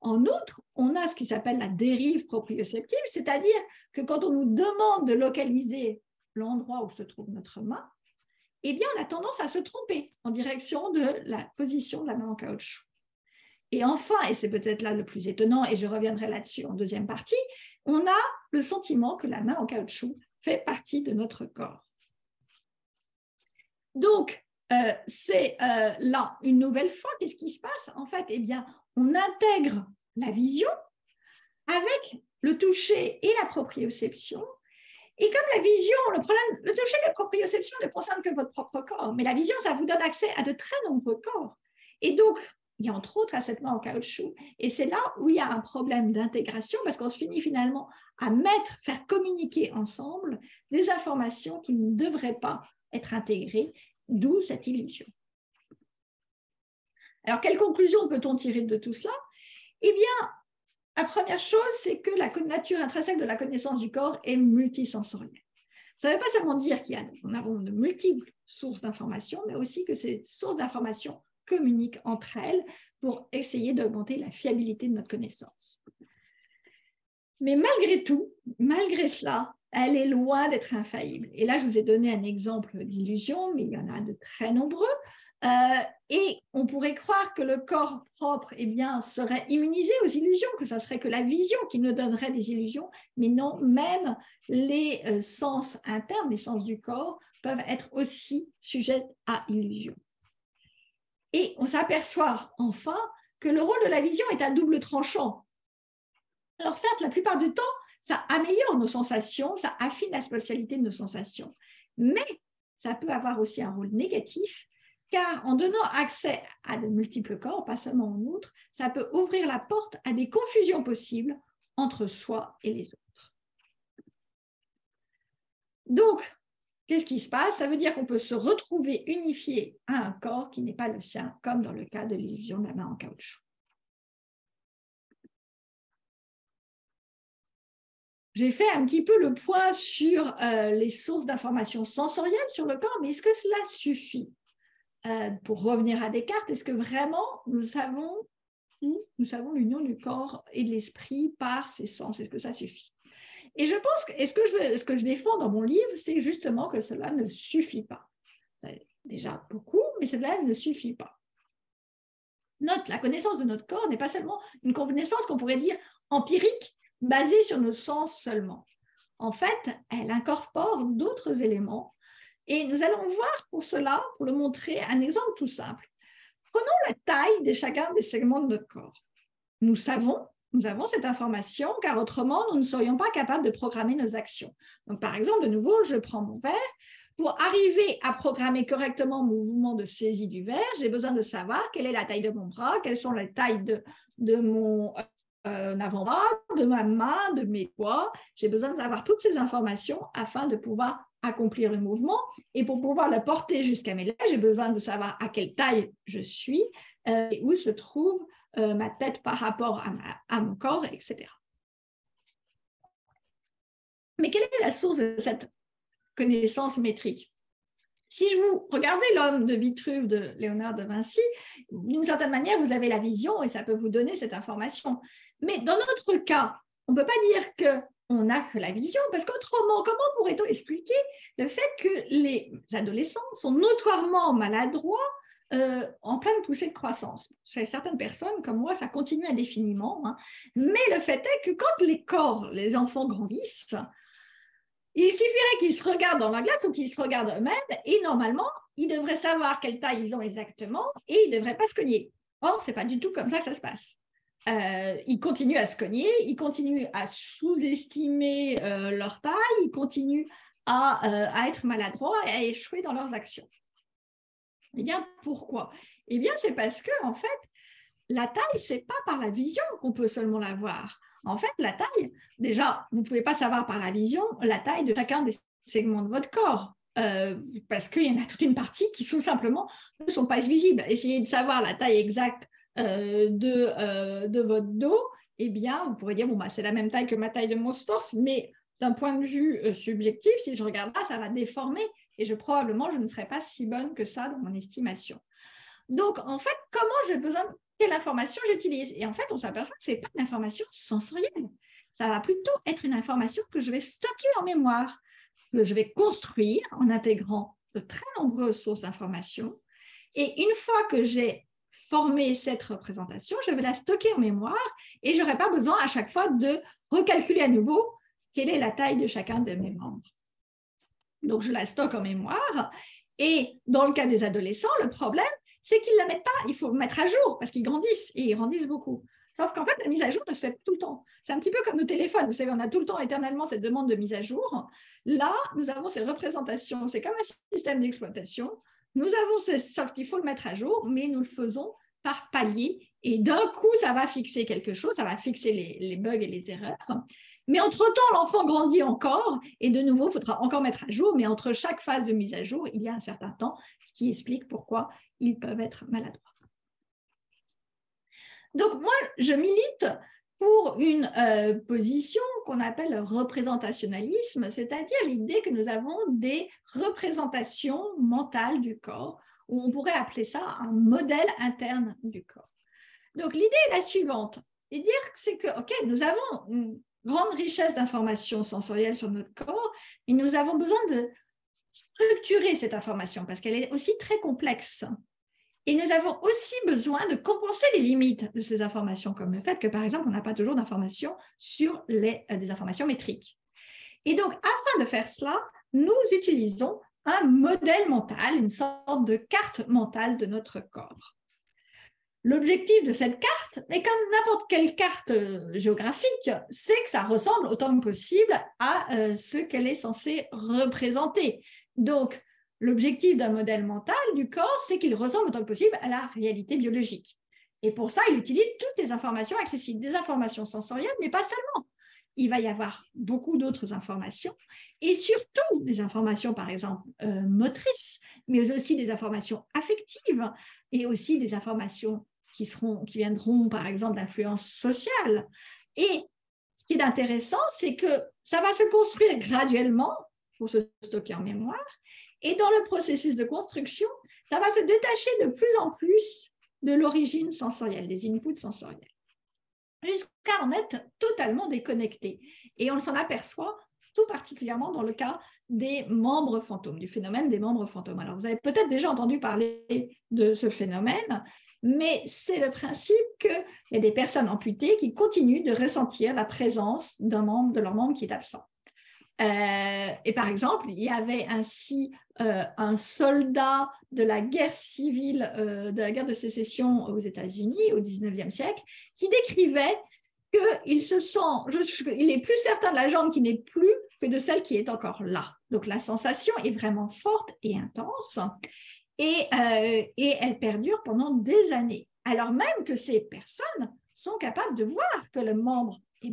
S2: En outre, on a ce qui s'appelle la dérive proprioceptive, c'est-à-dire que quand on nous demande de localiser l'endroit où se trouve notre main, eh bien, on a tendance à se tromper en direction de la position de la main en caoutchouc. Et enfin, et c'est peut-être là le plus étonnant, et je reviendrai là-dessus en deuxième partie, on a le sentiment que la main en caoutchouc fait partie de notre corps. Donc, euh, c'est euh, là une nouvelle fois, qu'est-ce qui se passe? En fait, eh bien, on intègre la vision avec le toucher et la proprioception. Et comme la vision, le problème, le toucher et la proprioception ne concernent que votre propre corps, mais la vision, ça vous donne accès à de très nombreux corps. Et donc, il y a entre autres main en caoutchouc. Et c'est là où il y a un problème d'intégration parce qu'on se finit finalement à mettre, faire communiquer ensemble des informations qui ne devraient pas être intégrées, d'où cette illusion. Alors, quelle conclusion peut-on tirer de tout cela? Eh bien, La première chose, c'est que la nature intrinsèque de la connaissance du corps est multisensorielle. Ça ne veut pas seulement dire qu'il y a, de multiples sources d'informations, mais aussi que ces sources d'informations communiquent entre elles pour essayer d'augmenter la fiabilité de notre connaissance. Mais malgré tout, malgré cela, elle est loin d'être infaillible. Et là, je vous ai donné un exemple d'illusion, mais il y en a de très nombreux. Euh, et on pourrait croire que le corps propre eh bien, serait immunisé aux illusions, que ce serait que la vision qui nous donnerait des illusions, mais non, même les euh, sens internes, les sens du corps, peuvent être aussi sujets à illusion. Et on s'aperçoit enfin que le rôle de la vision est à double tranchant. Alors certes, la plupart du temps, ça améliore nos sensations, ça affine la spatialité de nos sensations, mais ça peut avoir aussi un rôle négatif car en donnant accès à de multiples corps, pas seulement en outre, ça peut ouvrir la porte à des confusions possibles entre soi et les autres. Donc, qu'est-ce qui se passe? Ça veut dire qu'on peut se retrouver unifié à un corps qui n'est pas le sien, comme dans le cas de l'illusion de la main en caoutchouc. J'ai fait un petit peu le point sur euh, les sources d'informations sensorielles sur le corps, mais est-ce que cela suffit? Euh, pour revenir à Descartes, est-ce que vraiment nous savons, nous savons l'union du corps et de l'esprit par ces sens? Est-ce que ça suffit? Et je pense que, ce que je, ce que je défends dans mon livre, c'est justement que cela ne suffit pas. déjà beaucoup, mais cela ne suffit pas. Note, la connaissance de notre corps n'est pas seulement une connaissance qu'on pourrait dire empirique, basée sur nos sens seulement. En fait, elle incorpore d'autres éléments et nous allons voir pour cela, pour le montrer, un exemple tout simple. Prenons la taille de chacun des segments de notre corps. Nous savons, nous avons cette information, car autrement, nous ne serions pas capables de programmer nos actions. Donc, par exemple, de nouveau, je prends mon verre. Pour arriver à programmer correctement mon mouvement de saisie du verre, j'ai besoin de savoir quelle est la taille de mon bras, quelles sont les tailles de, de mon euh, avant-bras, de ma main, de mes doigts. J'ai besoin d'avoir toutes ces informations afin de pouvoir accomplir le mouvement. Et pour pouvoir le porter jusqu'à mes lèvres, j'ai besoin de savoir à quelle taille je suis euh, et où se trouve euh, ma tête par rapport à, à, mon corps, etc. Mais quelle est la source de cette connaissance métrique? Si je vous regardez l'homme de Vitruve de Léonard de Vinci, d'une certaine manière, vous avez la vision et ça peut vous donner cette information. Mais dans notre cas, on ne peut pas dire que on n'a que la vision, parce qu'autrement, comment pourrait-on expliquer le fait que les adolescents sont notoirement maladroits euh, en pleine poussée de croissance? Chez certaines personnes, comme moi, ça continue indéfiniment, hein. mais le fait est que quand les corps, les enfants grandissent, il suffirait qu'ils se regardent dans la glace ou qu'ils se regardent eux-mêmes, et normalement, ils devraient savoir quelle taille ils ont exactement, et ils ne devraient pas se cogner. Or, ce n'est pas du tout comme ça que ça se passe. Euh, ils continuent à se cogner, ils continuent à sous-estimer euh, leur taille, ils continuent à, euh, à, être maladroits et à échouer dans leurs actions. Eh bien, pourquoi? Eh bien, c'est parce que, en fait, la taille, c'est pas par la vision qu'on peut seulement la voir. En fait, la taille, déjà, vous ne pouvez pas savoir par la vision la taille de chacun des segments de votre corps. parce qu'il y en a toute une partie qui tout simplement ne sont pas visibles. Essayez de savoir la taille exacte euh, de, euh, de votre dos, eh bien, vous pourrez dire, bon, bah, c'est la même taille que ma taille de mon torse, mais d'un point de vue euh, subjectif, si je regarde là, ça va déformer et je probablement je ne serai pas si bonne que ça dans mon estimation. Donc, en fait, comment j'ai besoin quelle information j'utilise? Et en fait, on s'aperçoit que ce n'est pas une information sensorielle. Ça va plutôt être une information que je vais stocker en mémoire, que je vais construire en intégrant de très nombreuses sources d'informations. Et une fois que j'ai former cette représentation, je vais la stocker en mémoire et je n'aurai pas besoin à chaque fois de recalculer à nouveau quelle est la taille de chacun de mes membres. Donc, je la stocke en mémoire. Et dans le cas des adolescents, le problème, c'est qu'ils ne la mettent pas. Il faut mettre à jour parce qu'ils grandissent et ils grandissent beaucoup. Sauf qu'en fait, la mise à jour ne se fait tout le temps. C'est un petit peu comme nos téléphones. Vous savez, on a tout le temps éternellement cette demande de mise à jour. Là, nous avons ces représentations. C'est comme un système d'exploitation. Nous avons, sauf qu'il faut le mettre à jour, mais nous le faisons par palier. Et d'un coup, ça va fixer quelque chose, ça va fixer les, bugs et les erreurs. Mais entre-temps, l'enfant grandit encore et de nouveau, il faudra encore mettre à jour. Mais entre chaque phase de mise à jour, il y a un certain temps, ce qui explique pourquoi ils peuvent être maladroits. Donc moi, je milite pour une euh, position qu'on appelle le représentationnalisme, c'est-à-dire l'idée que nous avons des représentations mentales du corps, ou on pourrait appeler ça un modèle interne du corps. Donc l'idée est la suivante, et dire c'est que, ok, nous avons une grande richesse d'informations sensorielles sur notre corps, et nous avons besoin de structurer cette information parce qu'elle est aussi très complexe. Et nous avons aussi besoin de compenser les limites de ces informations, comme le fait que, par exemple, on n'a pas toujours d'informations sur les, euh, des informations métriques. Et donc, afin de faire cela, nous utilisons un modèle mental, une sorte de carte mentale de notre corps. L'objectif de cette carte, mais comme n'importe quelle carte euh, géographique, c'est que ça ressemble autant que possible à euh, ce qu'elle est censée représenter. Donc, L'objectif d'un modèle mental du corps, c'est qu'il ressemble autant que possible à la réalité biologique. Et pour ça, il utilise toutes les informations accessibles, des informations sensorielles, mais pas seulement. Il va y avoir beaucoup d'autres informations, et surtout des informations, par exemple, euh, motrices, mais aussi des informations affectives, et aussi des informations qui, seront, qui viendront, par exemple, d'influence sociale. Et ce qui est intéressant, c'est que ça va se construire graduellement pour se stocker en mémoire, et dans le processus de construction, ça va se détacher de plus en plus de l'origine sensorielle, des inputs sensoriels, jusqu'à en être totalement déconnecté. Et on s'en aperçoit tout particulièrement dans le cas des membres fantômes, du phénomène des membres fantômes. Alors, vous avez peut-être déjà entendu parler de ce phénomène, mais c'est le principe qu'il y a des personnes amputées qui continuent de ressentir la présence d'un membre, de leur membre qui est absent. Euh, et par exemple, il y avait ainsi euh, un soldat de la guerre civile, euh, de la guerre de sécession aux États-Unis au 19e siècle, qui décrivait qu'il se sent, il est plus certain de la jambe qui n'est plus que de celle qui est encore là. Donc la sensation est vraiment forte et intense et, et elle perdure pendant des années. Alors même que ces personnes sont capables de voir que le membre et.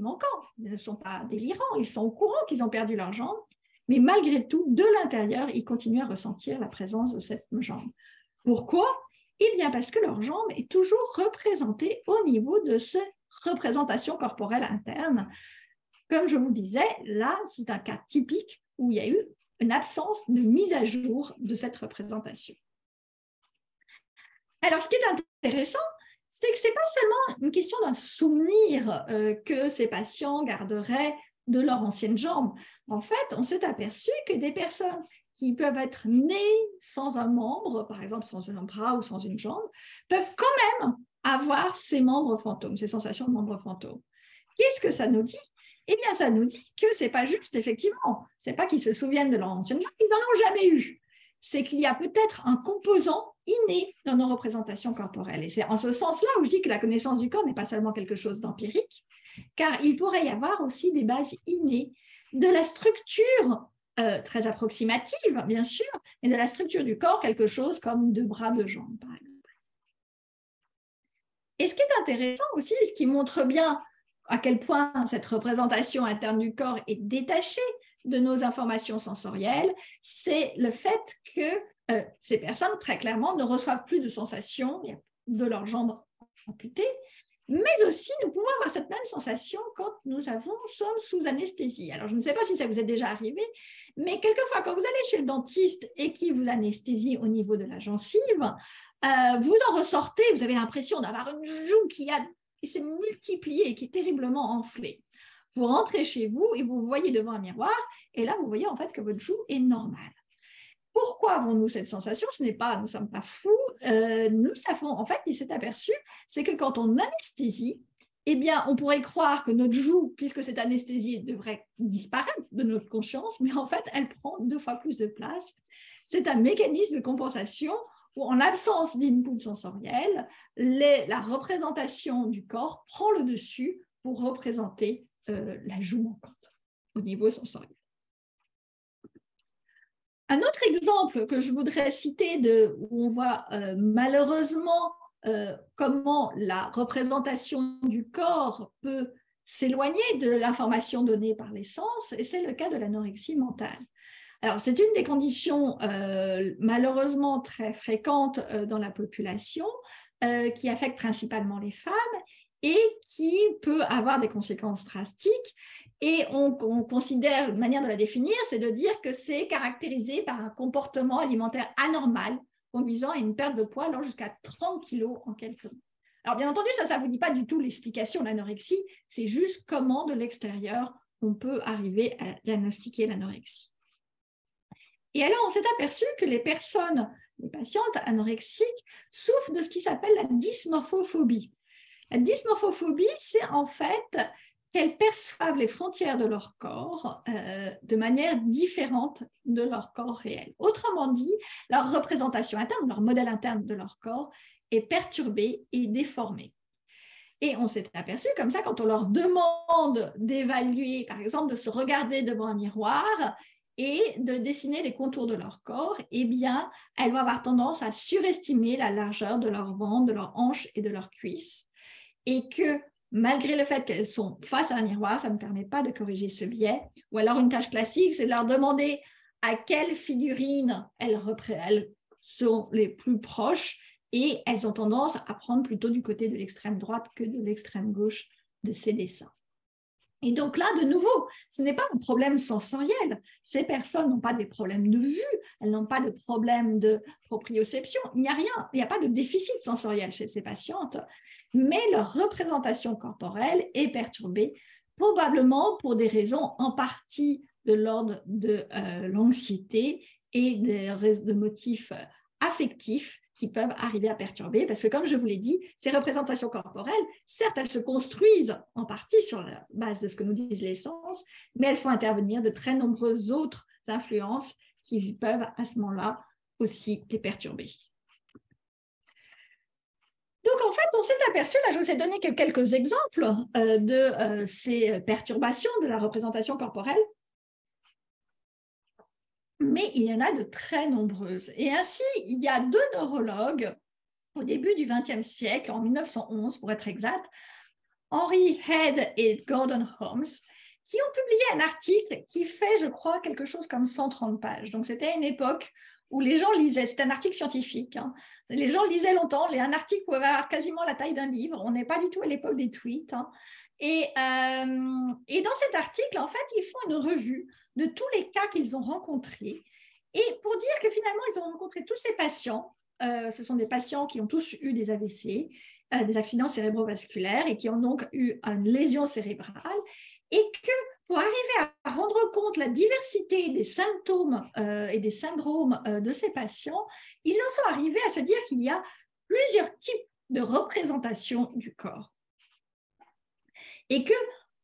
S2: Ils ne sont pas délirants, ils sont au courant qu'ils ont perdu leur jambe, mais malgré tout, de l'intérieur, ils continuent à ressentir la présence de cette jambe. Pourquoi? Eh bien parce que leur jambe est toujours représentée au niveau de cette représentation corporelle interne. Comme je vous disais, là, c'est un cas typique où il y a eu une absence de mise à jour de cette représentation. Alors, ce qui est intéressant, c'est que ce n'est pas seulement une question d'un souvenir euh, que ces patients garderaient de leur ancienne jambe. En fait, on s'est aperçu que des personnes qui peuvent être nées sans un membre, par exemple sans un bras ou sans une jambe, peuvent quand même avoir ces membres fantômes, ces sensations de membres fantômes. Qu'est-ce que ça nous dit? Eh bien, ça nous dit que ce n'est pas juste, effectivement. Ce n'est pas qu'ils se souviennent de leur ancienne jambe, ils n'en ont jamais eu. C'est qu'il y a peut-être un composant inné dans nos représentations corporelles. Et c'est en ce sens-là où je dis que la connaissance du corps n'est pas seulement quelque chose d'empirique, car il pourrait y avoir aussi des bases innées de la structure euh, très approximative, bien sûr, mais de la structure du corps, quelque chose comme deux bras, deux jambes, par exemple. Et ce qui est intéressant aussi, ce qui montre bien à quel point cette représentation interne du corps est détachée de nos informations sensorielles, c'est le fait que euh, ces personnes, très clairement, ne reçoivent plus de sensations de leurs jambes amputées, mais aussi nous pouvons avoir cette même sensation quand nous avons, sommes sous anesthésie. Alors, je ne sais pas si ça vous est déjà arrivé, mais quelquefois, quand vous allez chez le dentiste et qu'il vous anesthésie au niveau de la gencive, euh, vous en ressortez, vous avez l'impression d'avoir une joue qui, qui s'est multipliée et qui est terriblement enflée. Vous rentrez chez vous et vous voyez devant un miroir, et là, vous voyez en fait que votre joue est normale. Pourquoi avons-nous cette sensation? Ce n'est pas, nous ne sommes pas fous. Euh, nous savons, en fait, il s'est aperçu, c'est que quand on anesthésie, eh bien, on pourrait croire que notre joue, puisque cette anesthésie devrait disparaître de notre conscience, mais en fait, elle prend deux fois plus de place. C'est un mécanisme de compensation où, en l'absence d'input sensoriel, la représentation du corps prend le dessus pour représenter euh, la joue manquante au niveau sensoriel. Un autre exemple que je voudrais citer où on voit euh, malheureusement euh, comment la représentation du corps peut s'éloigner de l'information donnée par les sens, c'est le cas de l'anorexie mentale. Alors, c'est une des conditions euh, malheureusement très fréquentes dans la population qui affecte principalement les femmes et qui peut avoir des conséquences drastiques. Et on, considère, une manière de la définir, c'est de dire que c'est caractérisé par un comportement alimentaire anormal conduisant à une perte de poids allant jusqu'à 30 kg en quelques mois. Alors bien entendu, ça, ne vous dit pas du tout l'explication de l'anorexie, c'est juste comment de l'extérieur on peut arriver à diagnostiquer l'anorexie. Et alors, on s'est aperçu que les personnes, les patientes anorexiques, souffrent de ce qui s'appelle la dysmorphophobie. La dysmorphophobie, c'est en fait qu'elles perçoivent les frontières de leur corps euh, de manière différente de leur corps réel. Autrement dit, leur représentation interne, leur modèle interne de leur corps est perturbée et déformée. Et on s'est aperçu comme ça, quand on leur demande d'évaluer, par exemple, de se regarder devant un miroir et de dessiner les contours de leur corps, eh bien, elles vont avoir tendance à surestimer la largeur de leur ventre, de leurs hanches et de leurs cuisses. Et que malgré le fait qu'elles sont face à un miroir, ça ne permet pas de corriger ce biais. Ou alors une tâche classique, c'est de leur demander à quelle figurine elles, elles sont les plus proches et elles ont tendance à prendre plutôt du côté de l'extrême droite que de l'extrême gauche de ces dessins. Et donc là, de nouveau, ce n'est pas un problème sensoriel. Ces personnes n'ont pas des problèmes de vue, elles n'ont pas de problème de proprioception. Il n'y a rien, il n'y a pas de déficit sensoriel chez ces patientes, mais leur représentation corporelle est perturbée, probablement pour des raisons en partie de l'ordre de euh, l'anxiété et de motifs affectifs qui peuvent arriver à perturber, parce que comme je vous l'ai dit, ces représentations corporelles, certes, elles se construisent en partie sur la base de ce que nous disent les sens, mais elles font intervenir de très nombreuses autres influences qui peuvent à ce moment-là aussi les perturber. Donc, en fait, on s'est aperçu, là, je vous ai donné que quelques exemples euh, de euh, ces perturbations de la représentation corporelle mais il y en a de très nombreuses. Et ainsi, il y a deux neurologues au début du XXe siècle, en 1911 pour être exact, Henry Head et Gordon Holmes, qui ont publié un article qui fait, je crois, quelque chose comme 130 pages. Donc c'était une époque où les gens lisaient, c'est un article scientifique, hein. les gens lisaient longtemps, un article pouvait avoir quasiment la taille d'un livre, on n'est pas du tout à l'époque des tweets. Hein. Et, euh, et, dans cet article, en fait, ils font une revue de tous les cas qu'ils ont rencontrés. Et pour dire que finalement, ils ont rencontré tous ces patients, euh, ce sont des patients qui ont tous eu des AVC, euh, des accidents cérébrovasculaires et qui ont donc eu une lésion cérébrale, et que pour arriver à rendre compte la diversité des symptômes euh, et des syndromes de ces patients, ils en sont arrivés à se dire qu'il y a plusieurs types de représentations du corps. Et que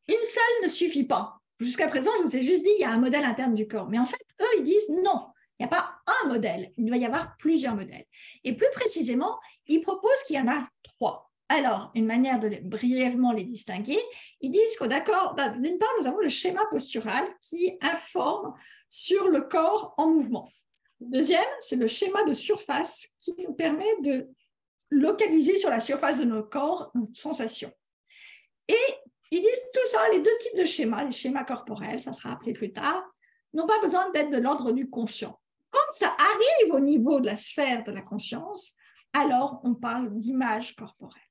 S2: une seule ne suffit pas. Jusqu'à présent, je vous ai juste dit, il y a un modèle interne du corps. Mais en fait, eux, ils disent non, il n'y a pas un modèle, il doit y avoir plusieurs modèles. Et plus précisément, ils proposent qu'il y en a trois. Alors, une manière de brièvement les distinguer, ils disent que d'accord, d'une part, nous avons le schéma postural qui informe sur le corps en mouvement. deuxième, c'est le schéma de surface qui nous permet de localiser sur la surface de nos corps nos sensations. Et ils disent tout ça, les deux types de schémas, les schémas corporels, ça sera appelé plus tard, n'ont pas besoin d'être de l'ordre du conscient. Quand ça arrive au niveau de la sphère de la conscience, alors on parle d'image corporelle.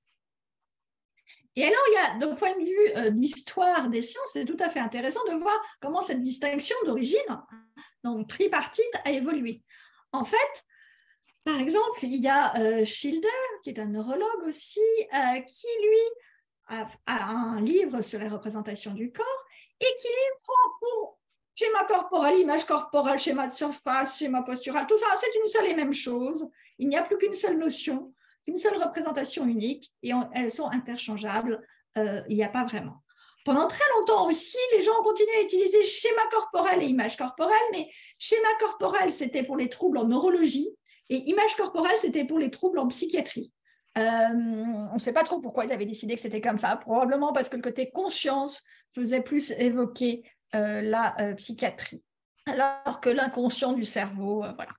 S2: Et alors, il y a, d'un point de vue euh, d'histoire des sciences, c'est tout à fait intéressant de voir comment cette distinction d'origine, donc tripartite, a évolué. En fait, par exemple, il y a euh, Schilder, qui est un neurologue aussi, euh, qui, lui, a, un livre sur les représentations du corps et qui lui prend pour schéma corporel, image corporelle, schéma de surface, schéma postural, tout ça, c'est une seule et même chose. Il n'y a plus qu'une seule notion, qu'une seule représentation unique et elles sont interchangeables. Euh, il n'y a pas vraiment. Pendant très longtemps aussi, les gens ont continué à utiliser schéma corporel et image corporelle, mais schéma corporel, c'était pour les troubles en neurologie et image corporelle, c'était pour les troubles en psychiatrie. Euh, on ne sait pas trop pourquoi ils avaient décidé que c'était comme ça, probablement parce que le côté conscience faisait plus évoquer euh, la euh, psychiatrie, alors que l'inconscient du cerveau, voilà.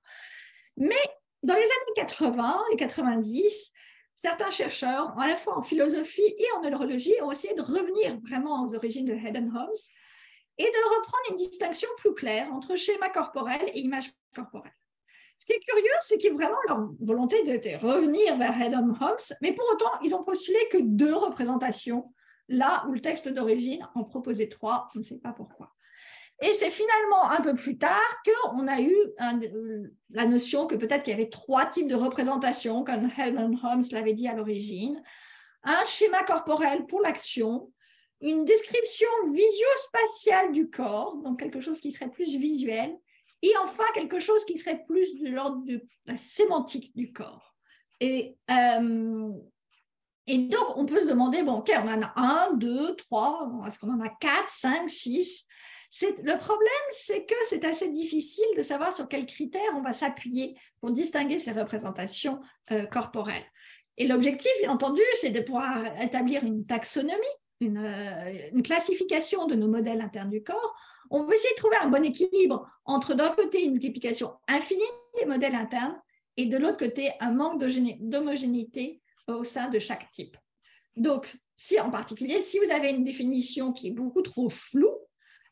S2: Mais dans les années 80 et 90, certains chercheurs, à la fois en philosophie et en neurologie, ont essayé de revenir vraiment aux origines de Head Holmes et de reprendre une distinction plus claire entre schéma corporel et image corporelle. Ce qui est curieux, c'est qu'ils vraiment leur volonté de revenir vers Adam Holmes, mais pour autant, ils ont postulé que deux représentations, là où le texte d'origine en proposait trois, on ne sait pas pourquoi. Et c'est finalement un peu plus tard qu'on a eu la notion que peut-être qu'il y avait trois types de représentations, comme Helen Holmes l'avait dit à l'origine. Un schéma corporel pour l'action, une description visio-spatiale du corps, donc quelque chose qui serait plus visuel, et enfin quelque chose qui serait plus de l'ordre de la sémantique du corps. Et, euh, et donc, on peut se demander, bon, ok, on en a un, deux, trois, est-ce qu'on en a quatre, cinq, six? Le problème, c'est que c'est assez difficile de savoir sur quels critères on va s'appuyer pour distinguer ces représentations euh, corporelles. Et l'objectif, bien entendu, c'est de pouvoir établir une taxonomie, une, euh, une, classification de nos modèles internes du corps. On veut essayer de trouver un bon équilibre entre, d'un côté, une multiplication infinie des modèles internes et de l'autre côté, un manque d'homogénéité au sein de chaque type. Donc, si en particulier, si vous avez une définition qui est beaucoup trop floue,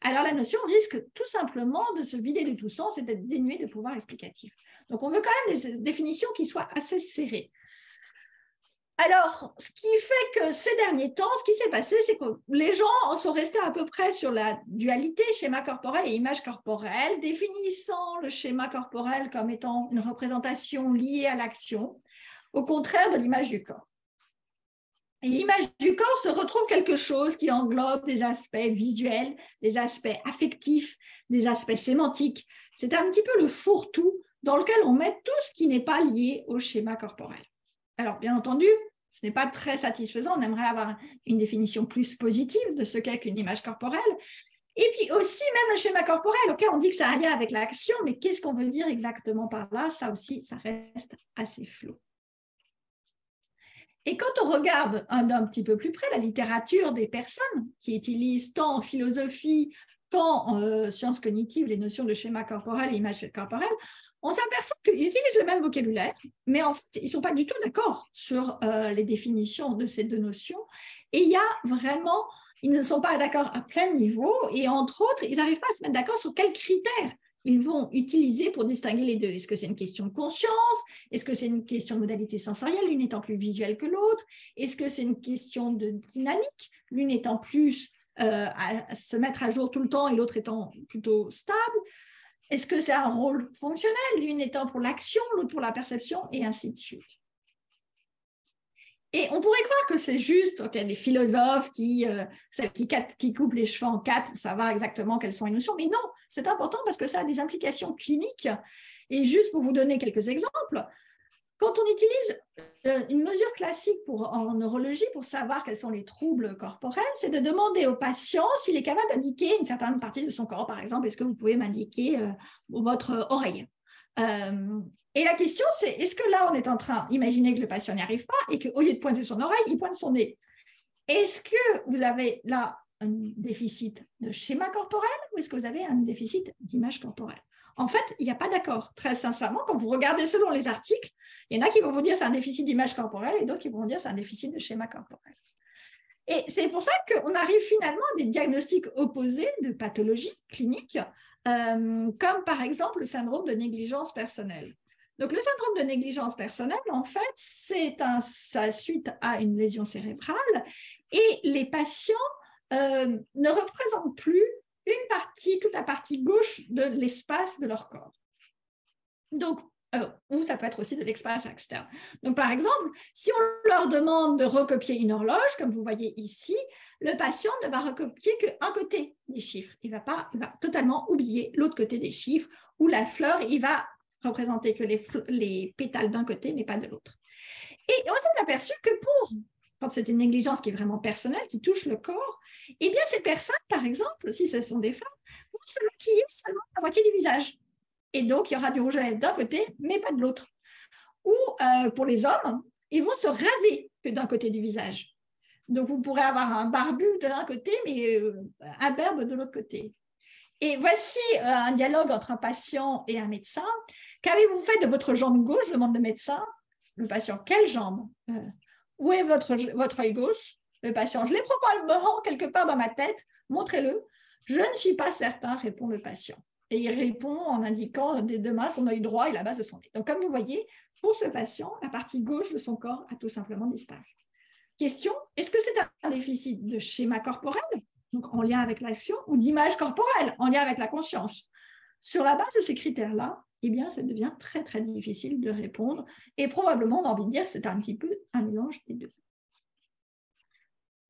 S2: alors la notion risque tout simplement de se vider de tout sens et d'être dénuée de pouvoir explicatif. Donc on veut quand même des définitions qui soient assez serrées. Alors, ce qui fait que ces derniers temps, ce qui s'est passé, c'est que les gens en sont restés à peu près sur la dualité schéma corporel et image corporelle, définissant le schéma corporel comme étant une représentation liée à l'action, au contraire de l'image du corps. Et l'image du corps se retrouve quelque chose qui englobe des aspects visuels, des aspects affectifs, des aspects sémantiques. C'est un petit peu le fourre-tout dans lequel on met tout ce qui n'est pas lié au schéma corporel. Alors, bien entendu, ce n'est pas très satisfaisant. On aimerait avoir une définition plus positive de ce qu'est qu'une image corporelle. Et puis aussi, même le schéma corporel, ok, on dit que ça a un lien avec l'action, mais qu'est-ce qu'on veut dire exactement par là? Ça aussi, ça reste assez flou. Et quand on regarde d'un petit peu plus près la littérature des personnes qui utilisent tant en philosophie qu'en euh, sciences cognitives les notions de schéma corporel et image corporelle, on s'aperçoit qu'ils utilisent le même vocabulaire, mais en fait, ils ne sont pas du tout d'accord sur euh, les définitions de ces deux notions. Et il y a vraiment, ils ne sont pas d'accord à plein niveau, et entre autres, ils n'arrivent pas à se mettre d'accord sur quels critères ils vont utiliser pour distinguer les deux. Est-ce que c'est une question de conscience? Est-ce que c'est une question de modalité sensorielle, l'une étant plus visuelle que l'autre. Est-ce que c'est une question de dynamique, l'une étant plus euh, à se mettre à jour tout le temps et l'autre étant plutôt stable Est-ce que c'est un rôle fonctionnel, l'une étant pour l'action, l'autre pour la perception, et ainsi de suite et on pourrait croire que c'est juste des philosophes qui, euh, qui, coupent les cheveux en quatre pour savoir exactement quelles sont les notions. Mais non, c'est important parce que ça a des implications cliniques. Et juste pour vous donner quelques exemples, quand on utilise euh, une mesure classique en neurologie pour savoir quels sont les troubles corporels, c'est de demander au patient s'il est capable d'indiquer une certaine partie de son corps. Par exemple, est-ce que vous pouvez m'indiquer euh, votre oreille? Et la question, c'est est-ce que là, on est en train d'imaginer que le patient n'y arrive pas et qu'au lieu de pointer son oreille, il pointe son nez? Est-ce que vous avez là un déficit de schéma corporel ou est-ce que vous avez un déficit d'image corporelle? En fait, il n'y a pas d'accord. Très sincèrement, quand vous regardez selon les articles, il y en a qui vont vous dire c'est un déficit d'image corporelle et d'autres qui vont vous dire c'est un déficit de schéma corporel. Et c'est pour ça qu'on arrive finalement à des diagnostics opposés de pathologies cliniques, euh, comme par exemple le syndrome de négligence personnelle. Donc, le syndrome de négligence personnelle, en fait, c'est ça suite à une lésion cérébrale et les patients euh, ne représentent plus une partie, toute la partie gauche de l'espace de leur corps. Donc, euh, ou ça peut être aussi de l'espace externe. Donc, par exemple, si on leur demande de recopier une horloge, comme vous voyez ici, le patient ne va recopier qu'un côté des chiffres. Il va, pas, il va totalement oublier l'autre côté des chiffres, ou la fleur, il va représenter que les, les pétales d'un côté, mais pas de l'autre. Et on s'est aperçu que pour, quand c'est une négligence qui est vraiment personnelle, qui touche le corps, eh bien, ces personnes, par exemple, si ce sont des femmes, vont se maquiller seulement la moitié du visage. Et donc, il y aura du rouge à lèvres d'un côté, mais pas de l'autre. Ou euh, pour les hommes, ils vont se raser que d'un côté du visage. Donc, vous pourrez avoir un barbu d'un côté, mais euh, un berbe de l'autre côté. Et voici euh, un dialogue entre un patient et un médecin Qu'avez-vous fait de votre jambe gauche? demande le médecin. Le patient, quelle jambe? Où est votre, votre œil gauche? Le patient, je l'ai probablement quelque part dans ma tête. Montrez-le. Je ne suis pas certain, répond le patient. et il répond en indiquant des deux mains son œil droit et la base de son nez. Donc, comme vous voyez, pour ce patient, la partie gauche de son corps a tout simplement disparu. Question, est-ce que c'est un déficit de schéma corporel, donc en lien avec l'action, ou d'image corporelle, en lien avec la conscience? Sur la base de ces critères-là, eh bien, ça devient très, très difficile de répondre. Et probablement, on a envie de dire, c'est un petit peu un mélange des deux.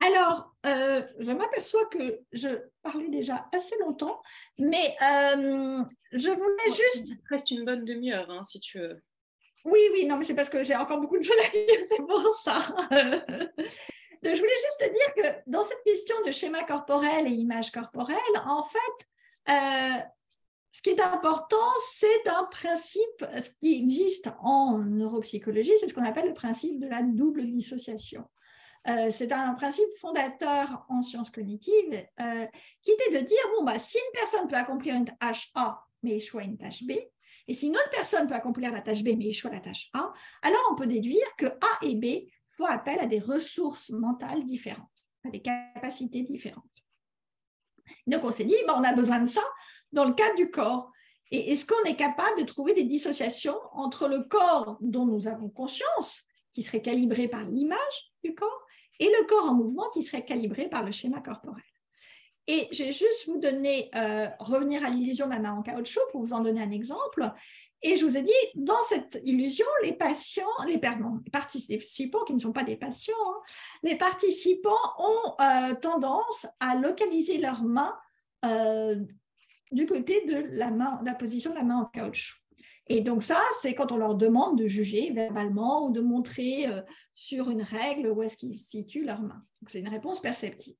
S2: Alors, euh, je m'aperçois que je parlais déjà assez longtemps, mais euh, je voulais juste...
S1: Il reste une bonne demi-heure, hein, si tu veux.
S2: Oui, oui, non, mais c'est parce que j'ai encore beaucoup de choses à dire, c'est pour ça. Donc, je voulais juste dire que dans cette question de schéma corporel et image corporelle, en fait, euh, ce qui est important, c'est un principe ce qui existe en neuropsychologie, c'est ce qu'on appelle le principe de la double dissociation. Euh, c'est un principe fondateur en sciences cognitives euh, qui était de dire, bon, bah, si une personne peut accomplir une tâche A, mais échouer une tâche B, et si une autre personne peut accomplir la tâche B, mais échouer la tâche A, alors on peut déduire que A et B font appel à des ressources mentales différentes, à des capacités différentes. Donc on s'est dit, bah, on a besoin de ça dans le cadre du corps. Et est-ce qu'on est capable de trouver des dissociations entre le corps dont nous avons conscience, qui serait calibré par l'image du corps, et le corps en mouvement qui serait calibré par le schéma corporel? Et je vais juste vous donner, euh, revenir à l'illusion de la main en caoutchouc pour vous en donner un exemple. Et je vous ai dit, dans cette illusion, les patients, les, les participants qui ne sont pas des patients, hein, les participants ont euh, tendance à localiser leurs mains euh, du côté de la, main, position de la main en caoutchouc. Et donc ça, c'est quand on leur demande de juger verbalement ou de montrer euh, sur une règle où est-ce qu'ils situent leurs mains. C'est une réponse perceptive.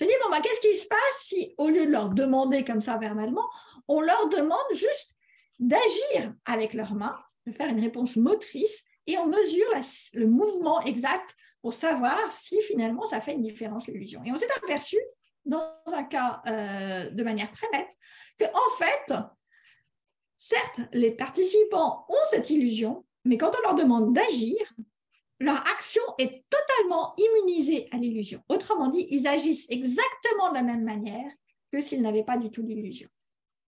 S2: On se dit, bon, bah, qu'est-ce qui se passe si, au lieu de leur demander comme ça verbalement, on leur demande juste d'agir avec leurs mains, de faire une réponse motrice, et on mesure le mouvement exact pour savoir si finalement ça fait une différence l'illusion. Et on s'est aperçu, dans un cas euh, de manière très nette, en fait, Certes, les participants ont cette illusion, mais quand on leur demande d'agir, leur action est totalement immunisée à l'illusion. Autrement dit, ils agissent exactement de la même manière que s'ils n'avaient pas du tout l'illusion.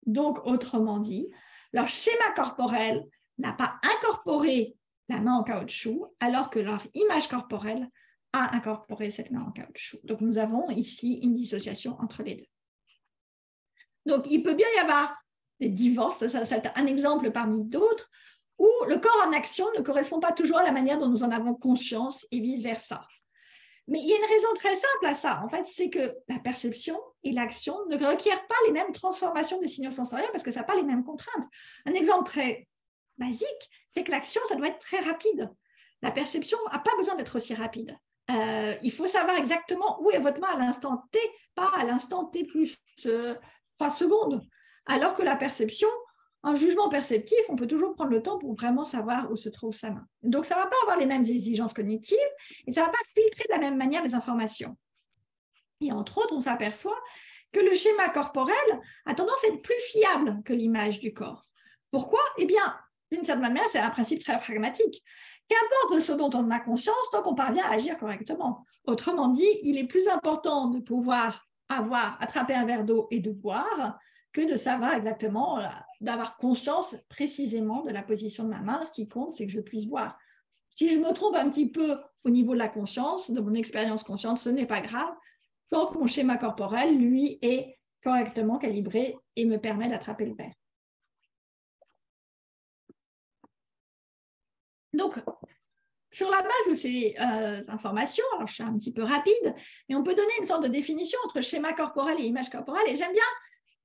S2: Donc, autrement dit, leur schéma corporel n'a pas incorporé la main en caoutchouc, alors que leur image corporelle a incorporé cette main en caoutchouc. Donc, nous avons ici une dissociation entre les deux. Donc, il peut bien y avoir des divorces, c'est un exemple parmi d'autres, où le corps en action ne correspond pas toujours à la manière dont nous en avons conscience et vice-versa. Mais il y a une raison très simple à ça, en fait, c'est que la perception et l'action ne requièrent pas les mêmes transformations des signaux sensoriels parce que ça n'a pas les mêmes contraintes. Un exemple très basique, c'est que l'action, ça doit être très rapide. La perception n'a pas besoin d'être aussi rapide. Euh, il faut savoir exactement où est votre main à l'instant T, pas à l'instant T plus euh, 3 secondes. Alors que la perception, un jugement perceptif, on peut toujours prendre le temps pour vraiment savoir où se trouve sa main. Donc, ça ne va pas avoir les mêmes exigences cognitives et ça ne va pas filtrer de la même manière les informations. Et entre autres, on s'aperçoit que le schéma corporel a tendance à être plus fiable que l'image du corps. Pourquoi? Eh bien, d'une certaine manière, c'est un principe très pragmatique. Qu'importe ce dont on a conscience tant qu'on parvient à agir correctement. Autrement dit, il est plus important de pouvoir avoir attrapé un verre d'eau et de boire que de savoir exactement, euh, d'avoir conscience précisément de la position de ma main. Ce qui compte, c'est que je puisse voir. Si je me trompe un petit peu au niveau de la conscience, de mon expérience consciente, ce n'est pas grave, tant que mon schéma corporel, lui, est correctement calibré et me permet d'attraper le verre. Donc, sur la base de ces euh, informations, alors je suis un petit peu rapide, mais on peut donner une sorte de définition entre schéma corporel et image corporelle. Et j'aime bien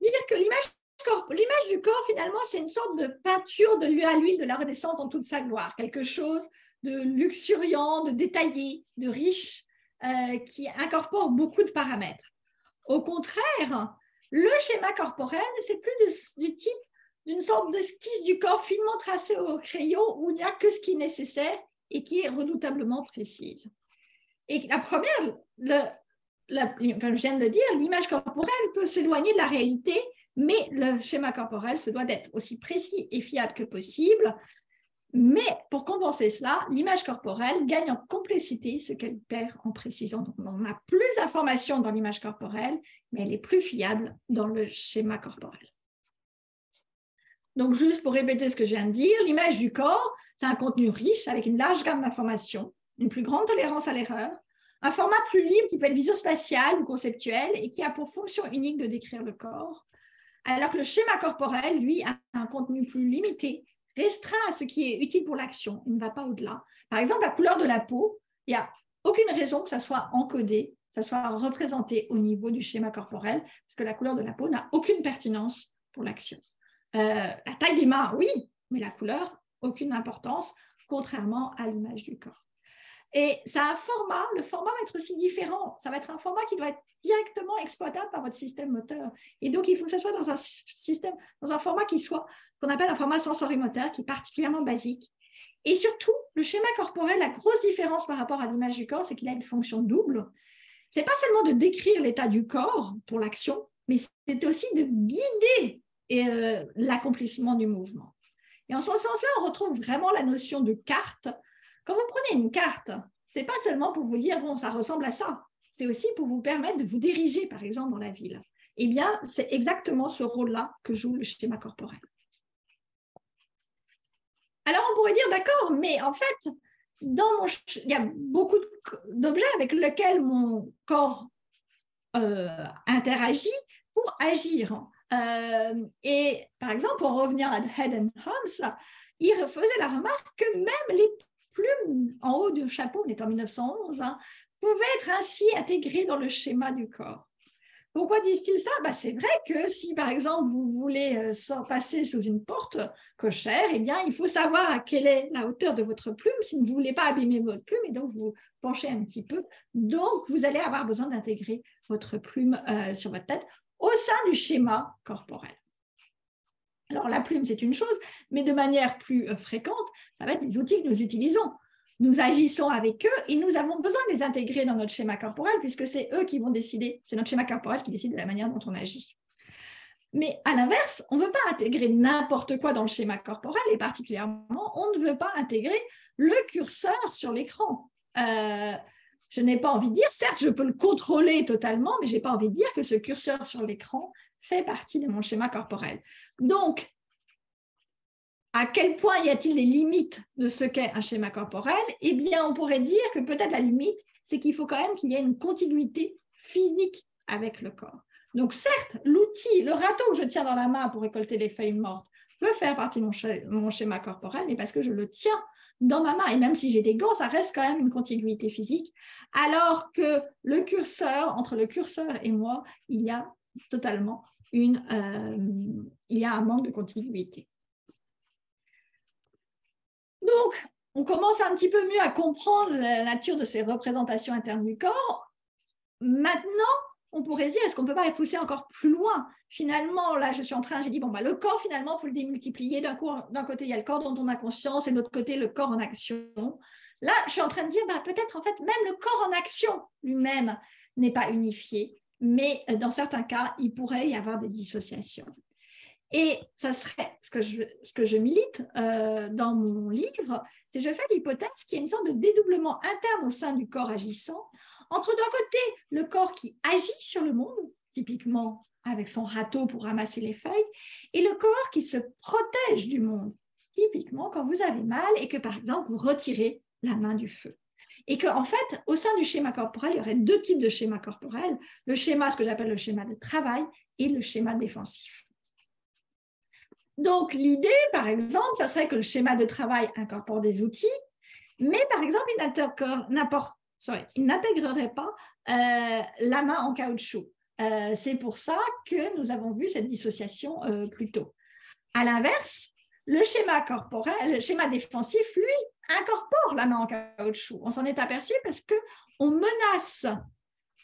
S2: dire que l'image du corps, finalement, c'est une sorte de peinture de l'huile à l'huile de la Renaissance dans toute sa gloire, quelque chose de luxuriant, de détaillé, de riche, euh, qui incorpore beaucoup de paramètres. Au contraire, le schéma corporel, c'est plus du type d'une sorte d'esquisse du corps finement tracée au crayon où il n'y a que ce qui est nécessaire et qui est redoutablement précise. Et la première, comme je viens de le dire, l'image corporelle peut s'éloigner de la réalité, mais le schéma corporel se doit d'être aussi précis et fiable que possible. Mais pour compenser cela, l'image corporelle gagne en complexité ce qu'elle perd en précision. Donc, on a plus d'informations dans l'image corporelle, mais elle est plus fiable dans le schéma corporel. Donc, juste pour répéter ce que je viens de dire, l'image du corps, c'est un contenu riche avec une large gamme d'informations, une plus grande tolérance à l'erreur, un format plus libre qui peut être visospatial ou conceptuel et qui a pour fonction unique de décrire le corps, alors que le schéma corporel, lui, a un contenu plus limité, restreint à ce qui est utile pour l'action, il ne va pas au-delà. Par exemple, la couleur de la peau, il n'y a aucune raison que ça soit encodé, ça soit représenté au niveau du schéma corporel, parce que la couleur de la peau n'a aucune pertinence pour l'action. Euh, la taille des mains, oui, mais la couleur, aucune importance, contrairement à l'image du corps. Et ça a un format, le format va être aussi différent. Ça va être un format qui doit être directement exploitable par votre système moteur. Et donc, il faut que ce soit dans un système, dans un format qui soit, qu'on appelle un format sensorimoteur, qui est particulièrement basique. Et surtout, le schéma corporel, la grosse différence par rapport à l'image du corps, c'est qu'il a une fonction double. C'est pas seulement de décrire l'état du corps pour l'action, mais c'est aussi de guider euh, l'accomplissement du mouvement. Et en ce sens-là, on retrouve vraiment la notion de carte. Quand vous prenez une carte, c'est pas seulement pour vous dire bon, ça ressemble à ça. C'est aussi pour vous permettre de vous diriger, par exemple, dans la ville. Eh bien, c'est exactement ce rôle-là que joue le schéma corporel. Alors, on pourrait dire d'accord, mais en fait, dans mon, il y a beaucoup d'objets avec lesquels mon corps euh, interagit pour agir. Euh, et par exemple, pour revenir à Head and Holmes, il faisait la remarque que même les plumes en haut du chapeau, on est en 1911, hein, pouvaient être ainsi intégrées dans le schéma du corps. Pourquoi disent-ils ça? Bah, C'est vrai que si, par exemple, vous voulez euh, passer sous une porte cochère, eh bien, il faut savoir à quelle est la hauteur de votre plume si vous ne voulez pas abîmer votre plume et donc vous penchez un petit peu. Donc, vous allez avoir besoin d'intégrer votre plume euh, sur votre tête au sein du schéma corporel. Alors la plume, c'est une chose, mais de manière plus euh, fréquente, ça va être les outils que nous utilisons. Nous agissons avec eux et nous avons besoin de les intégrer dans notre schéma corporel puisque c'est eux qui vont décider, c'est notre schéma corporel qui décide de la manière dont on agit. Mais à l'inverse, on ne veut pas intégrer n'importe quoi dans le schéma corporel et particulièrement, on ne veut pas intégrer le curseur sur l'écran. Euh, je n'ai pas envie de dire, certes, je peux le contrôler totalement, mais je n'ai pas envie de dire que ce curseur sur l'écran fait partie de mon schéma corporel. Donc, à quel point y a-t-il les limites de ce qu'est un schéma corporel? Eh bien, on pourrait dire que peut-être la limite, c'est qu'il faut quand même qu'il y ait une contiguïté physique avec le corps. Donc, certes, l'outil, le râteau que je tiens dans la main pour récolter les feuilles mortes peut faire partie de mon, schéma corporel, mais parce que je le tiens dans ma main. Et même si j'ai des gants, ça reste quand même une contiguïté physique. Alors que le curseur, entre le curseur et moi, il y a totalement une, euh, il y a un manque de contiguïté. Donc, on commence un petit peu mieux à comprendre la nature de ces représentations internes du corps. Maintenant, on pourrait se dire, est-ce qu'on ne peut pas les pousser encore plus loin? Finalement, là, je suis en train, j'ai dit, bon, bah, le corps, finalement, il faut le démultiplier. D'un côté, il y a le corps dont on a conscience, et de l'autre côté, le corps en action. Là, je suis en train de dire, bah, peut-être, en fait, même le corps en action lui-même n'est pas unifié, mais euh, dans certains cas, il pourrait y avoir des dissociations. Et ça serait ce que je, ce que je milite euh, dans mon livre, c'est je fais l'hypothèse qu'il y a une sorte de dédoublement interne au sein du corps agissant entre d'un côté le corps qui agit sur le monde, typiquement avec son râteau pour ramasser les feuilles, et le corps qui se protège du monde, typiquement quand vous avez mal et que par exemple vous retirez la main du feu. Et qu'en en fait, au sein du schéma corporel, il y aurait deux types de schémas corporels, le schéma, ce que j'appelle le schéma de travail, et le schéma défensif. Donc l'idée, par exemple, ça serait que le schéma de travail incorpore des outils, mais par exemple, il n'intégrerait pas euh, la main en caoutchouc. Euh, c'est pour ça que nous avons vu cette dissociation euh, plus tôt. À l'inverse, le schéma corporel, le schéma défensif, lui, incorpore la main en caoutchouc. On s'en est aperçu parce que on menace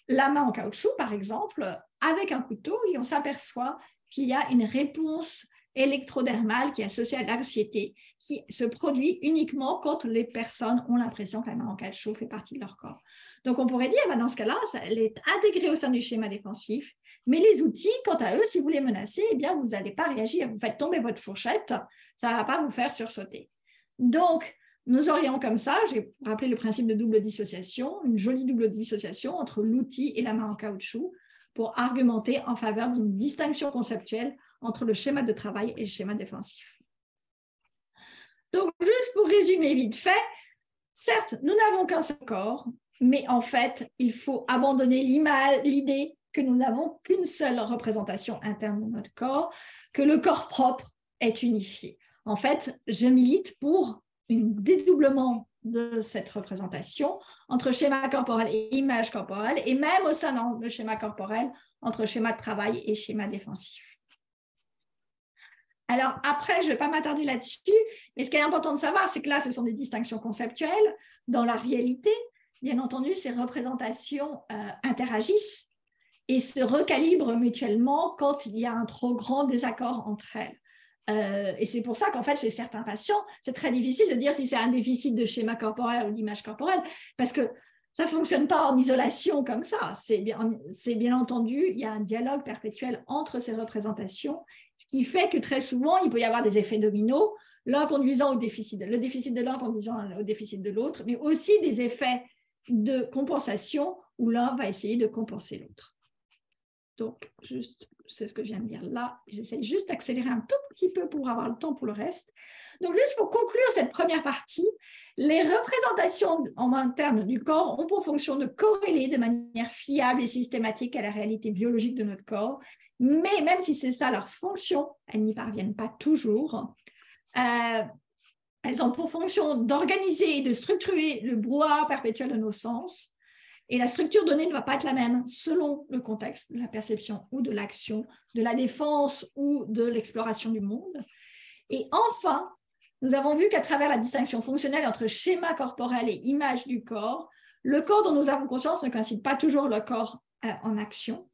S2: la main en caoutchouc, par exemple, avec un couteau et on s'aperçoit qu'il y a une réponse électrodermale qui est associée à l'anxiété, qui se produit uniquement quand les personnes ont l'impression que la main en caoutchouc fait partie de leur corps. Donc on pourrait dire, bah, dans ce cas-là, elle est intégrée au sein du schéma défensif, mais les outils, quant à eux, si vous les menacez, eh bien, vous n'allez pas réagir. Vous faites tomber votre fourchette, ça ne va pas vous faire sursauter. Donc, nous aurions comme ça, j'ai rappelé le principe de double dissociation, une jolie double dissociation entre l'outil et la main en caoutchouc pour argumenter en faveur d'une distinction conceptuelle entre le schéma de travail et le schéma défensif. Donc, juste pour résumer vite fait, certes, nous n'avons qu'un seul corps, mais en fait, il faut abandonner l'idée que nous n'avons qu'une seule représentation interne de notre corps, que le corps propre est unifié. En fait, je milite pour un dédoublement de cette représentation entre schéma corporel et image corporelle, et même au sein de schéma corporel, entre schéma de travail et schéma défensif. Alors après, je ne vais pas m'attarder là-dessus, mais ce qui est important de savoir, c'est que là, ce sont des distinctions conceptuelles. Dans la réalité, bien entendu, ces représentations euh, interagissent et se recalibrent mutuellement quand il y a un trop grand désaccord entre elles. Euh, et c'est pour ça qu'en fait, chez certains patients, c'est très difficile de dire si c'est un déficit de schéma corporel ou d'image corporelle, parce que ça ne fonctionne pas en isolation comme ça. C'est bien, entendu, il y a un dialogue perpétuel entre ces représentations, ce qui fait que très souvent, il peut y avoir des effets dominos, l'un conduisant au déficit, le déficit de l'un conduisant au déficit de l'autre, mais aussi des effets de compensation où l'un va essayer de compenser l'autre. Donc, juste, c'est ce que je viens de dire là. J'essaie juste d'accélérer un tout petit peu pour avoir le temps pour le reste. Donc, juste pour conclure cette première partie, les représentations en interne du corps ont pour fonction de corréler de manière fiable et systématique à la réalité biologique de notre corps. Mais même si c'est ça leur fonction, elles n'y parviennent pas toujours. Euh, elles ont pour fonction d'organiser et de structurer le brouhaha perpétuel de nos sens et la structure donnée ne va pas être la même selon le contexte de la perception ou de l'action, de la défense ou de l'exploration du monde. Et enfin, nous avons vu qu'à travers la distinction fonctionnelle entre schéma corporel et image du corps, le corps dont nous avons conscience ne coïncide pas toujours le corps euh, en action.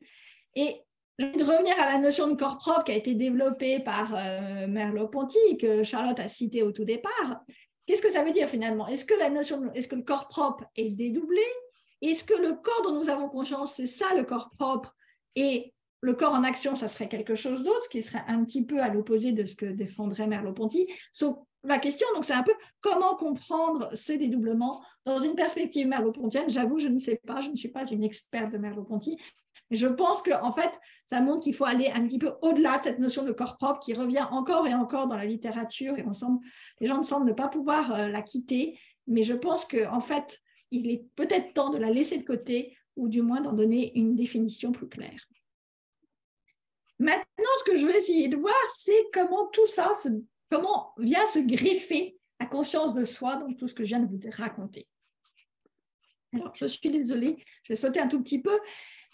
S2: Et je vais revenir à la notion de corps propre qui a été développée par euh, Merleau-Ponty, que Charlotte a cité au tout départ. Qu'est-ce que ça veut dire finalement? Est-ce que la notion, est-ce que le corps propre est dédoublé? Est-ce que le corps dont nous avons conscience, c'est ça le corps propre? Et le corps en action, ça serait quelque chose d'autre, ce qui serait un petit peu à l'opposé de ce que défendrait Merleau-Ponty. la question, donc, c'est un peu comment comprendre ce dédoublement dans une perspective merleau-pontienne? J'avoue, je ne sais pas, je ne suis pas une experte de Merleau-Ponty, mais je pense qu'en en fait, ça montre qu'il faut aller un petit peu au-delà de cette notion de corps propre qui revient encore et encore dans la littérature et les gens ne semblent ne pas pouvoir euh, la quitter. Mais je pense qu'en en fait, il est peut-être temps de la laisser de côté ou du moins d'en donner une définition plus claire. Maintenant, ce que je veux essayer de voir, c'est comment tout ça, comment vient se greffer la conscience de soi dans tout ce que je viens de vous raconter. Alors, je suis désolée, je vais sauter un tout petit peu,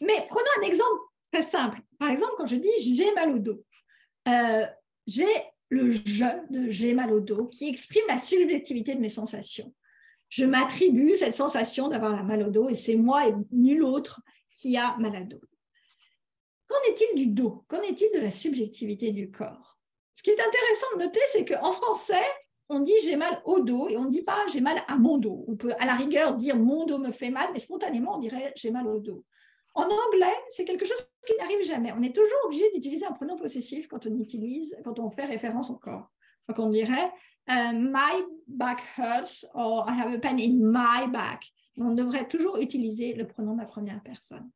S2: mais prenons un exemple très simple. Par exemple, quand je dis j'ai mal au dos, euh, j'ai le je de j'ai mal au dos qui exprime la subjectivité de mes sensations je m'attribue cette sensation d'avoir la mal au dos et c'est moi et nul autre qui a mal au dos. Qu'en est-il du dos? Qu'en est-il de la subjectivité du corps? Ce qui est intéressant de noter, c'est qu'en français, on dit j'ai mal au dos et on ne dit pas j'ai mal à mon dos. On peut à la rigueur dire mon dos me fait mal, mais spontanément on dirait j'ai mal au dos. En anglais, c'est quelque chose qui n'arrive jamais. On est toujours obligé d'utiliser un pronom possessif quand on utilise, quand on fait référence au corps. Donc on dirait euh, my back hurts or I have a pain in my back. On devrait toujours utiliser le pronom de la première personne.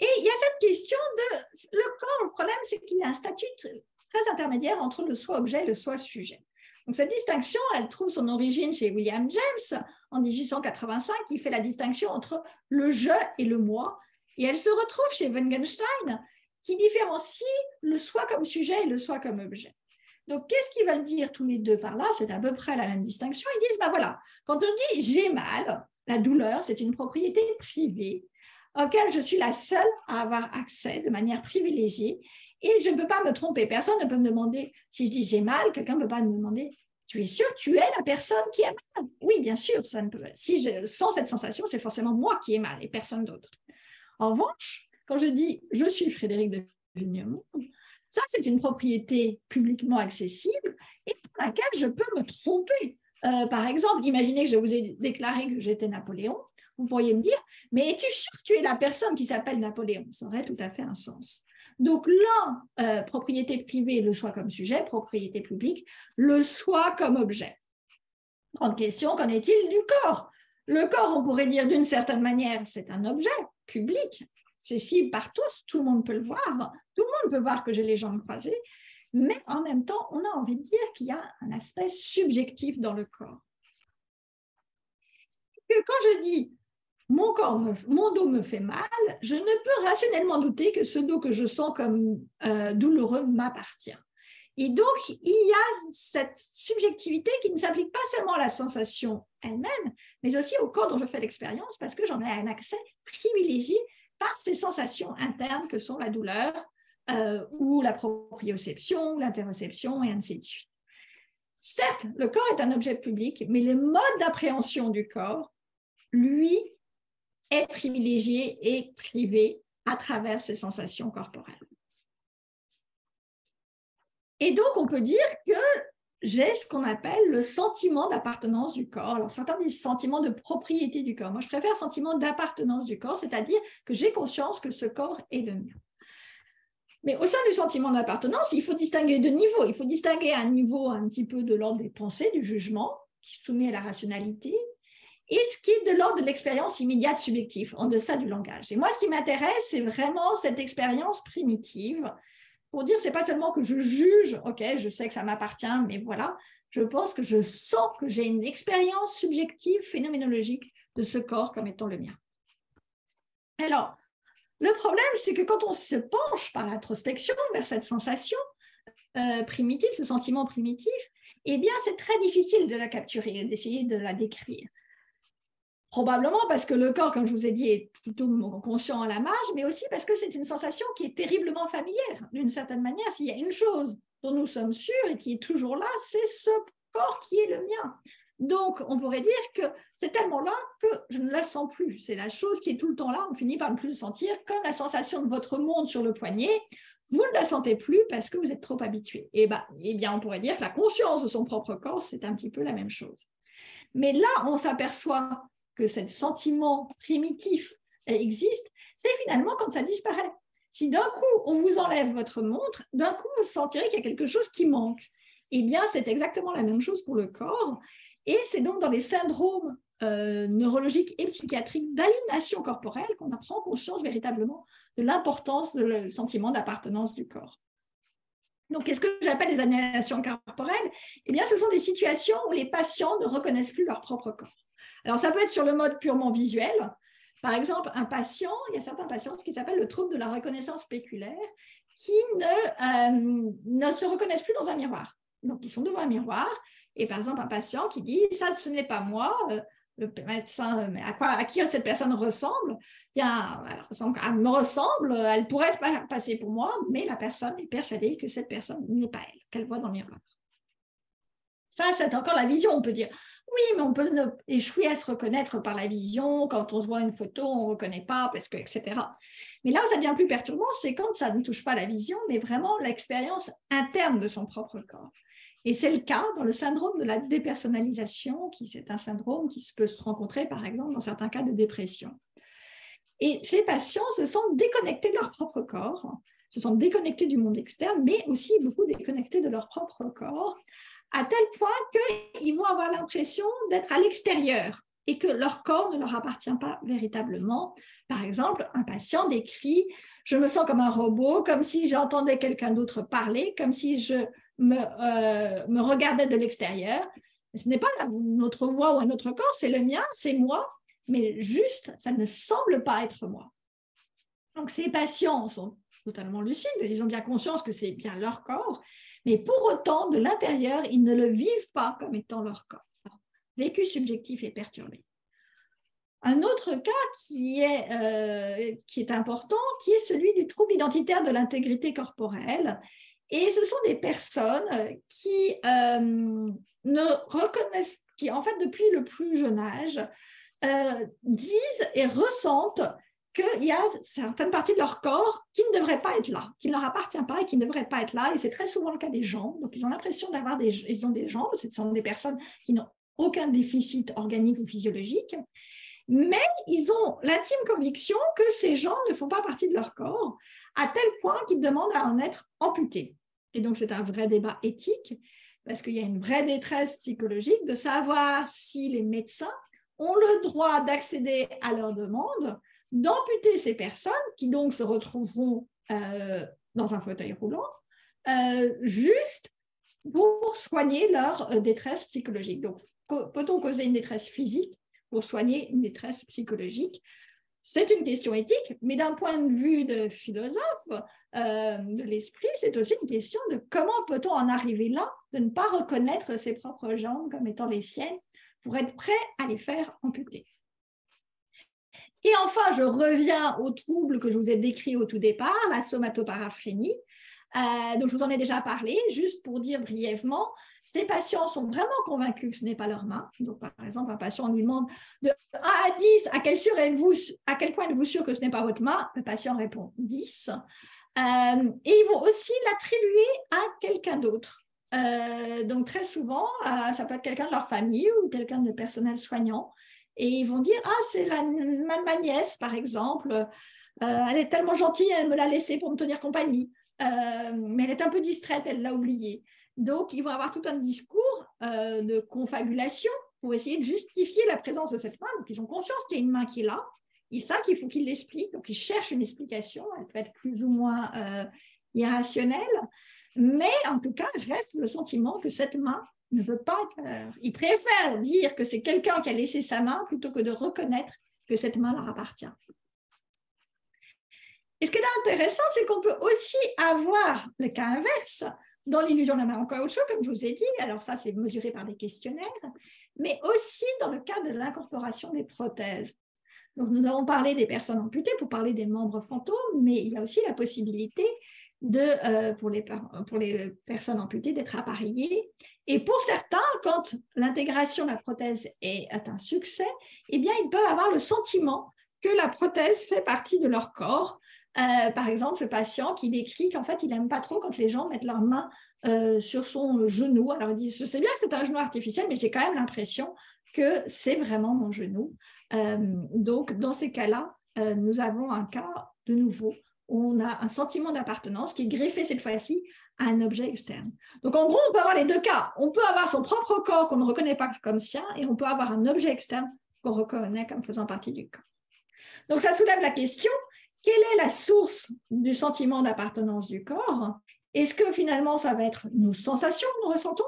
S2: Et il y a cette question de le corps. Le problème, c'est qu'il y a un statut très intermédiaire entre le soi-objet et le soi-sujet. Donc, cette distinction, elle trouve son origine chez William James en 1885, qui fait la distinction entre le je et le moi. Et elle se retrouve chez Wittgenstein, qui différencie le soi comme sujet et le soi comme objet. Donc, qu'est-ce qu'ils veulent dire tous les deux par là? C'est à peu près la même distinction. Ils disent, ben voilà, quand on dit j'ai mal, la douleur, c'est une propriété privée auquel je suis la seule à avoir accès de manière privilégiée et je ne peux pas me tromper. Personne ne peut me demander, si je dis j'ai mal, quelqu'un ne peut pas me demander, tu es sûr tu es la personne qui a mal? Oui, bien sûr. Ça ne peut... Si je sens cette sensation, c'est forcément moi qui ai mal et personne d'autre. En revanche, quand je dis je suis Frédéric de Vignemont, ça, c'est une propriété publiquement accessible et pour laquelle je peux me tromper. Euh, par exemple, imaginez que je vous ai déclaré que j'étais Napoléon. Vous pourriez me dire, mais es-tu sûr que tu es la personne qui s'appelle Napoléon? Ça aurait tout à fait un sens. Donc l'un, euh, propriété privée, le soi comme sujet, propriété publique, le soi comme objet. Grande question, qu'en est-il du corps? Le corps, on pourrait dire d'une certaine manière, c'est un objet public, c'est cible par tous, tout le monde peut le voir, tout le monde peut voir que j'ai les jambes croisées, mais en même temps, on a envie de dire qu'il y a un aspect subjectif dans le corps. Que quand je dis mon corps, mon dos me fait mal, je ne peux rationnellement douter que ce dos que je sens comme euh, douloureux m'appartient. Et donc, il y a cette subjectivité qui ne s'applique pas seulement à la sensation elle-même, mais aussi au corps dont je fais l'expérience, parce que j'en ai un accès privilégié par ces sensations internes que sont la douleur euh, ou la proprioception, l'interoception et ainsi de suite. Certes, le corps est un objet public, mais le mode d'appréhension du corps, lui, est privilégié et privé à travers ces sensations corporelles. Et donc, on peut dire que j'ai ce qu'on appelle le sentiment d'appartenance du corps. Alors, certains disent sentiment de propriété du corps. Moi, je préfère sentiment d'appartenance du corps, c'est-à-dire que j'ai conscience que ce corps est le mien. Mais au sein du sentiment d'appartenance, il faut distinguer deux niveaux. Il faut distinguer un niveau un petit peu de l'ordre des pensées, du jugement, qui soumis à la rationalité, et ce qui est de l'ordre de l'expérience immédiate subjective, en deçà du langage. Et moi, ce qui m'intéresse, c'est vraiment cette expérience primitive pour dire, c'est pas seulement que je juge, ok, je sais que ça m'appartient, mais voilà, je pense que je sens que j'ai une expérience subjective, phénoménologique de ce corps comme étant le mien. Alors, le problème, c'est que quand on se penche par l'introspection vers cette sensation euh, primitive, ce sentiment primitif, eh bien, c'est très difficile de la capturer, d'essayer de la décrire. Probablement parce que le corps, comme je vous ai dit, est plutôt conscient à la marge, mais aussi parce que c'est une sensation qui est terriblement familière. D'une certaine manière, s'il y a une chose dont nous sommes sûrs et qui est toujours là, c'est ce corps qui est le mien. Donc, on pourrait dire que c'est tellement là que je ne la sens plus. C'est la chose qui est tout le temps là, on finit par ne plus le sentir, comme la sensation de votre monde sur le poignet. Vous ne la sentez plus parce que vous êtes trop habitué. Et bah, eh bien, on pourrait dire que la conscience de son propre corps, c'est un petit peu la même chose. Mais là, on s'aperçoit que ce sentiment primitif existe, c'est finalement quand ça disparaît. Si d'un coup, on vous enlève votre montre, d'un coup, vous sentirez qu'il y a quelque chose qui manque. Eh bien, c'est exactement la même chose pour le corps. Et c'est donc dans les syndromes euh, neurologiques et psychiatriques d'aliénation corporelle qu'on apprend conscience véritablement de l'importance du sentiment d'appartenance du corps. Donc, qu'est-ce que j'appelle les aliénations corporelles? Eh bien, ce sont des situations où les patients ne reconnaissent plus leur propre corps. Alors, ça peut être sur le mode purement visuel. Par exemple, un patient, il y a certains patients, ce qui s'appelle le trouble de la reconnaissance spéculaire, qui ne, euh, ne se reconnaissent plus dans un miroir. Donc, ils sont devant un miroir. Et par exemple, un patient qui dit Ça, ce n'est pas moi. Euh, le médecin, à, quoi, à qui cette personne ressemble? Tiens, elle, me ressemble, elle pourrait passer pour moi, mais la personne est persuadée que cette personne n'est pas elle, qu'elle voit dans le miroir. Ça, c'est encore la vision. On peut dire, oui, mais on peut échouer à se reconnaître par la vision. Quand on voit une photo, on ne reconnaît pas, parce que, etc. Mais là où ça devient plus perturbant, c'est quand ça ne touche pas la vision, mais vraiment l'expérience interne de son propre corps. Et c'est le cas dans le syndrome de la dépersonnalisation, qui c'est un syndrome qui peut se rencontrer, par exemple, dans certains cas de dépression. Et ces patients se sont déconnectés de leur propre corps, se sont déconnectés du monde externe, mais aussi beaucoup déconnectés de leur propre corps, à tel point qu'ils vont avoir l'impression d'être à l'extérieur et que leur corps ne leur appartient pas véritablement. Par exemple, un patient décrit Je me sens comme un robot, comme si j'entendais quelqu'un d'autre parler, comme si je me, euh, me regardais de l'extérieur. Ce n'est pas notre voix ou un autre corps, c'est le mien, c'est moi, mais juste, ça ne semble pas être moi. Donc, ces patients sont totalement lucides, ils ont bien conscience que c'est bien leur corps, mais pour autant, de l'intérieur, ils ne le vivent pas comme étant leur corps. vécu subjectif est perturbé. Un autre cas qui est, euh, qui est important, qui est celui du trouble identitaire de l'intégrité corporelle. Et ce sont des personnes qui euh, ne reconnaissent, qui en fait depuis le plus jeune âge, euh, disent et ressentent qu'il y a certaines parties de leur corps qui ne devraient pas être là, qui ne leur appartiennent pas et qui ne devraient pas être là. Et c'est très souvent le cas des gens. Donc, ils ont l'impression d'avoir des, ils ont des jambes. Ce sont des personnes qui n'ont aucun déficit organique ou physiologique. Mais ils ont l'intime conviction que ces gens ne font pas partie de leur corps, à tel point qu'ils demandent à en être amputés. Et donc, c'est un vrai débat éthique, parce qu'il y a une vraie détresse psychologique de savoir si les médecins ont le droit d'accéder à leurs demandes d'amputer ces personnes qui donc se retrouveront euh, dans un fauteuil roulant, euh, juste pour soigner leur euh, détresse psychologique. Donc, peut-on causer une détresse physique pour soigner une détresse psychologique? C'est une question éthique, mais d'un point de vue de philosophe de l'esprit, c'est aussi une question de comment peut-on en arriver là, de ne pas reconnaître ses propres jambes comme étant les siennes, pour être prêt à les faire amputer. Et enfin, je reviens au trouble que je vous ai décrit au tout départ, la somatoparaphrénie. Euh, donc, je vous en ai déjà parlé, juste pour dire brièvement, ces patients sont vraiment convaincus que ce n'est pas leur main. Donc, par exemple, un patient lui demande de 1 à 10, à quel, sûr vous, à quel point êtes-vous sûr que ce n'est pas votre main? Le patient répond 10. Euh, et ils vont aussi l'attribuer à quelqu'un d'autre. Euh, donc, très souvent, ça peut être quelqu'un de leur famille ou quelqu'un de personnel soignant. Et ils vont dire, ah, c'est la, ma, nièce, par exemple. Euh, elle est tellement gentille, elle me l'a laissée pour me tenir compagnie. Euh, mais elle est un peu distraite, elle l'a oubliée. Donc, ils vont avoir tout un discours euh, de confabulation pour essayer de justifier la présence de cette main. Donc, ils ont conscience qu'il y a une main qui est là. Ils savent qu'il faut qu'ils l'expliquent. Donc, ils cherchent une explication. Elle peut être plus ou moins irrationnelle. Mais en tout cas, reste le sentiment que cette main ne veut pas. Il préfère dire que c'est quelqu'un qui a laissé sa main plutôt que de reconnaître que cette main leur appartient. Et ce qui est intéressant, c'est qu'on peut aussi avoir le cas inverse dans l'illusion de la main en caoutchouc, comme je vous ai dit. Alors ça, c'est mesuré par des questionnaires, mais aussi dans le cas de l'incorporation des prothèses. Donc, nous avons parlé des personnes amputées pour parler des membres fantômes, mais il y a aussi la possibilité de, euh, pour, les, pour les personnes amputées d'être appareillées. Et pour certains, quand l'intégration de la prothèse est, un succès, eh bien, ils peuvent avoir le sentiment que la prothèse fait partie de leur corps. Euh, par exemple, ce patient qui décrit qu'en fait, il n'aime pas trop quand les gens mettent leurs mains euh, sur son genou. Alors, il dit, je sais bien que c'est un genou artificiel, mais j'ai quand même l'impression que c'est vraiment mon genou. donc, dans ces cas-là, nous avons un cas de nouveau on a un sentiment d'appartenance qui est greffé cette fois-ci à un objet externe. Donc en gros, on peut avoir les deux cas. On peut avoir son propre corps qu'on ne reconnaît pas comme sien et on peut avoir un objet externe qu'on reconnaît comme faisant partie du corps. Donc ça soulève la question, quelle est la source du sentiment d'appartenance du corps? Est-ce que finalement ça va être nos sensations que nous ressentons?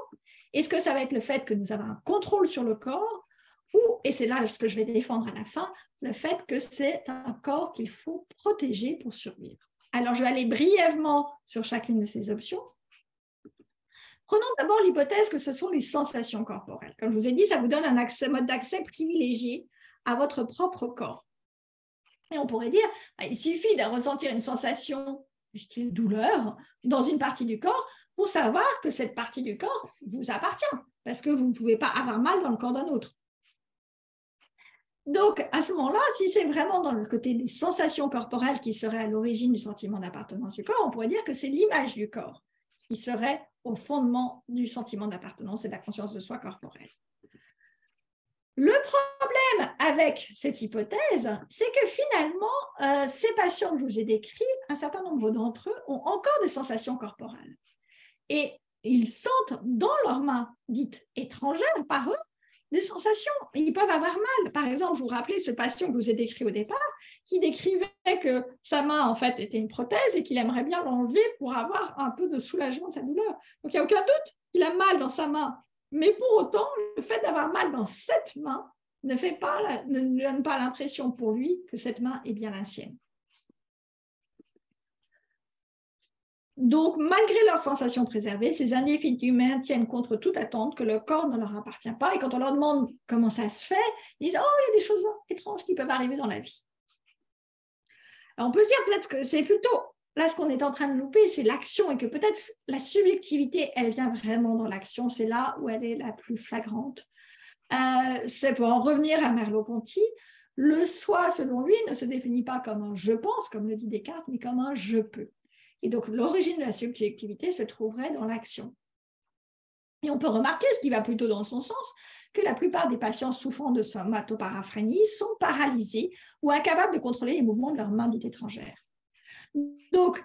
S2: Est-ce que ça va être le fait que nous avons un contrôle sur le corps? Ou, et c'est là ce que je vais défendre à la fin, le fait que c'est un corps qu'il faut protéger pour survivre. Alors, je vais aller brièvement sur chacune de ces options. Prenons d'abord l'hypothèse que ce sont les sensations corporelles. Comme je vous ai dit, ça vous donne un mode d'accès privilégié à votre propre corps. Et on pourrait dire, bah, il suffit de ressentir une sensation du style douleur dans une partie du corps pour savoir que cette partie du corps vous appartient, parce que vous ne pouvez pas avoir mal dans le corps d'un autre. Donc, à ce moment-là, si c'est vraiment dans le côté des sensations corporelles qui seraient à l'origine du sentiment d'appartenance du corps, on pourrait dire que c'est l'image du corps qui serait au fondement du sentiment d'appartenance et de la conscience de soi corporelle. Le problème avec cette hypothèse, c'est que finalement, euh, ces patients que je vous ai décrits, un certain nombre d'entre eux ont encore des sensations corporelles. Et ils sentent dans leurs mains dites étrangères par eux des sensations. Ils peuvent avoir mal. Par exemple, vous vous rappelez ce patient que je vous ai décrit au départ, qui décrivait que sa main, en fait, était une prothèse et qu'il aimerait bien l'enlever pour avoir un peu de soulagement de sa douleur. Donc, il n'y a aucun doute qu'il a mal dans sa main. Mais pour autant, le fait d'avoir mal dans cette main ne, fait pas, ne donne pas l'impression pour lui que cette main est bien la sienne. Donc, malgré leurs sensations préservées, ces individus maintiennent contre toute attente que le corps ne leur appartient pas. Et quand on leur demande comment ça se fait, ils disent Oh, il y a des choses étranges qui peuvent arriver dans la vie. On peut se dire peut-être que c'est plutôt là ce qu'on est en train de louper, c'est l'action et que peut-être la subjectivité, elle vient vraiment dans l'action. C'est là où elle est la plus flagrante. Euh, c'est pour en revenir à Merleau-Ponty. Le soi, selon lui, ne se définit pas comme un je pense, comme le dit Descartes, mais comme un je peux. Et donc, l'origine de la subjectivité se trouverait dans l'action. Et on peut remarquer, ce qui va plutôt dans son sens, que la plupart des patients souffrant de somatoparaphrénie sont paralysés ou incapables de contrôler les mouvements de leurs mains dites étrangères. Donc,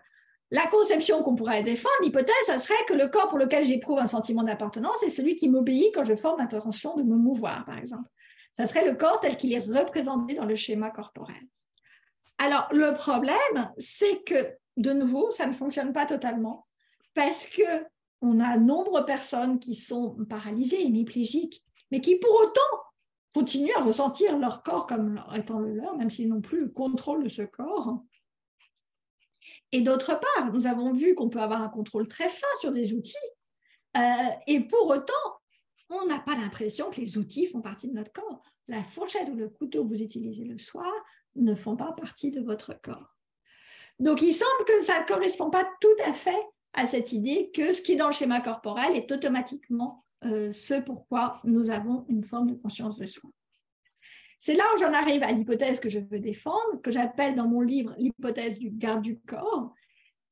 S2: la conception qu'on pourrait défendre, l'hypothèse, ça serait que le corps pour lequel j'éprouve un sentiment d'appartenance est celui qui m'obéit quand je forme l'intention de me mouvoir, par exemple. Ça serait le corps tel qu'il est représenté dans le schéma corporel. Alors, le problème, c'est que, de nouveau, ça ne fonctionne pas totalement parce que on a nombre de personnes qui sont paralysées, hémiplégiques, mais qui pour autant continuent à ressentir leur corps comme étant le leur, même s'ils n'ont plus le contrôle de ce corps. Et d'autre part, nous avons vu qu'on peut avoir un contrôle très fin sur des outils, euh, et pour autant, on n'a pas l'impression que les outils font partie de notre corps. La fourchette ou le couteau que vous utilisez le soir ne font pas partie de votre corps. Donc, il semble que ça ne correspond pas tout à fait à cette idée que ce qui est dans le schéma corporel est automatiquement euh, ce pourquoi nous avons une forme de conscience de soi. C'est là où j'en arrive à l'hypothèse que je veux défendre, que j'appelle dans mon livre l'hypothèse du garde du corps,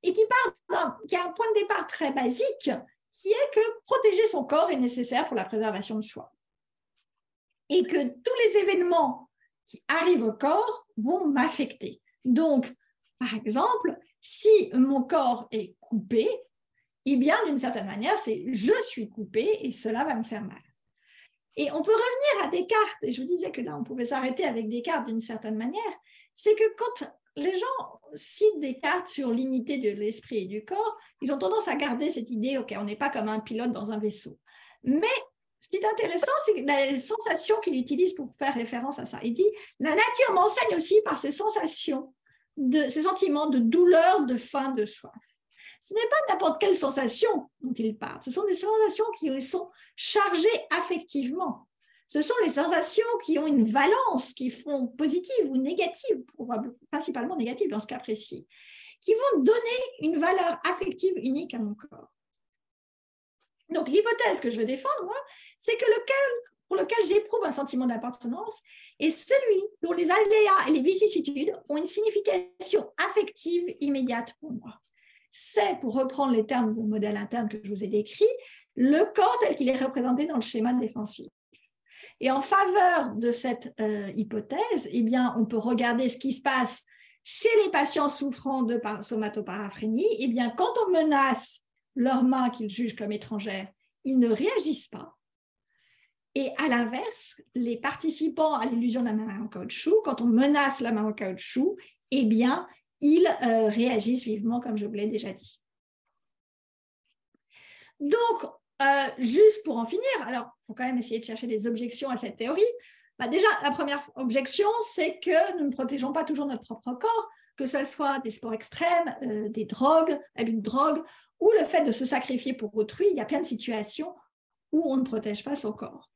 S2: et qui, part qui a un point de départ très basique, qui est que protéger son corps est nécessaire pour la préservation de soi. Et que tous les événements qui arrivent au corps vont m'affecter. Donc, par exemple, si mon corps est coupé, eh bien, d'une certaine manière, c'est je suis coupé et cela va me faire mal. Et on peut revenir à Descartes, et je vous disais que là, on pouvait s'arrêter avec Descartes d'une certaine manière, c'est que quand les gens citent Descartes sur l'unité de l'esprit et du corps, ils ont tendance à garder cette idée, OK, on n'est pas comme un pilote dans un vaisseau. Mais ce qui est intéressant, c'est la sensation qu'il utilise pour faire référence à ça. Il dit, la nature m'enseigne aussi par ces sensations, de, ces sentiments de douleur, de faim, de soif ce n'est pas n'importe quelle sensation dont il parle, ce sont des sensations qui sont chargées affectivement. Ce sont les sensations qui ont une valence, qui font positive ou négative, principalement négative dans ce cas précis, qui vont donner une valeur affective unique à mon corps. Donc l'hypothèse que je veux défendre, moi, c'est que lequel, pour lequel j'éprouve un sentiment d'appartenance est celui dont les aléas et les vicissitudes ont une signification affective immédiate pour moi c'est, pour reprendre les termes de modèle interne que je vous ai décrit, le corps tel qu'il est représenté dans le schéma défensif. Et en faveur de cette euh, hypothèse, eh bien, on peut regarder ce qui se passe chez les patients souffrant de somatoparaphrénie. Eh bien, quand on menace leurs mains qu'ils jugent comme étrangères, ils ne réagissent pas. Et à l'inverse, les participants à l'illusion de la main en caoutchouc, quand on menace la main en caoutchouc, eh bien, ils euh, réagissent vivement, comme je vous l'ai déjà dit. Donc, euh, juste pour en finir, alors il faut quand même essayer de chercher des objections à cette théorie. Bah, déjà, la première objection, c'est que nous ne protégeons pas toujours notre propre corps, que ce soit des sports extrêmes, euh, des drogues, une drogue, ou le fait de se sacrifier pour autrui. Il y a plein de situations où on ne protège pas son corps.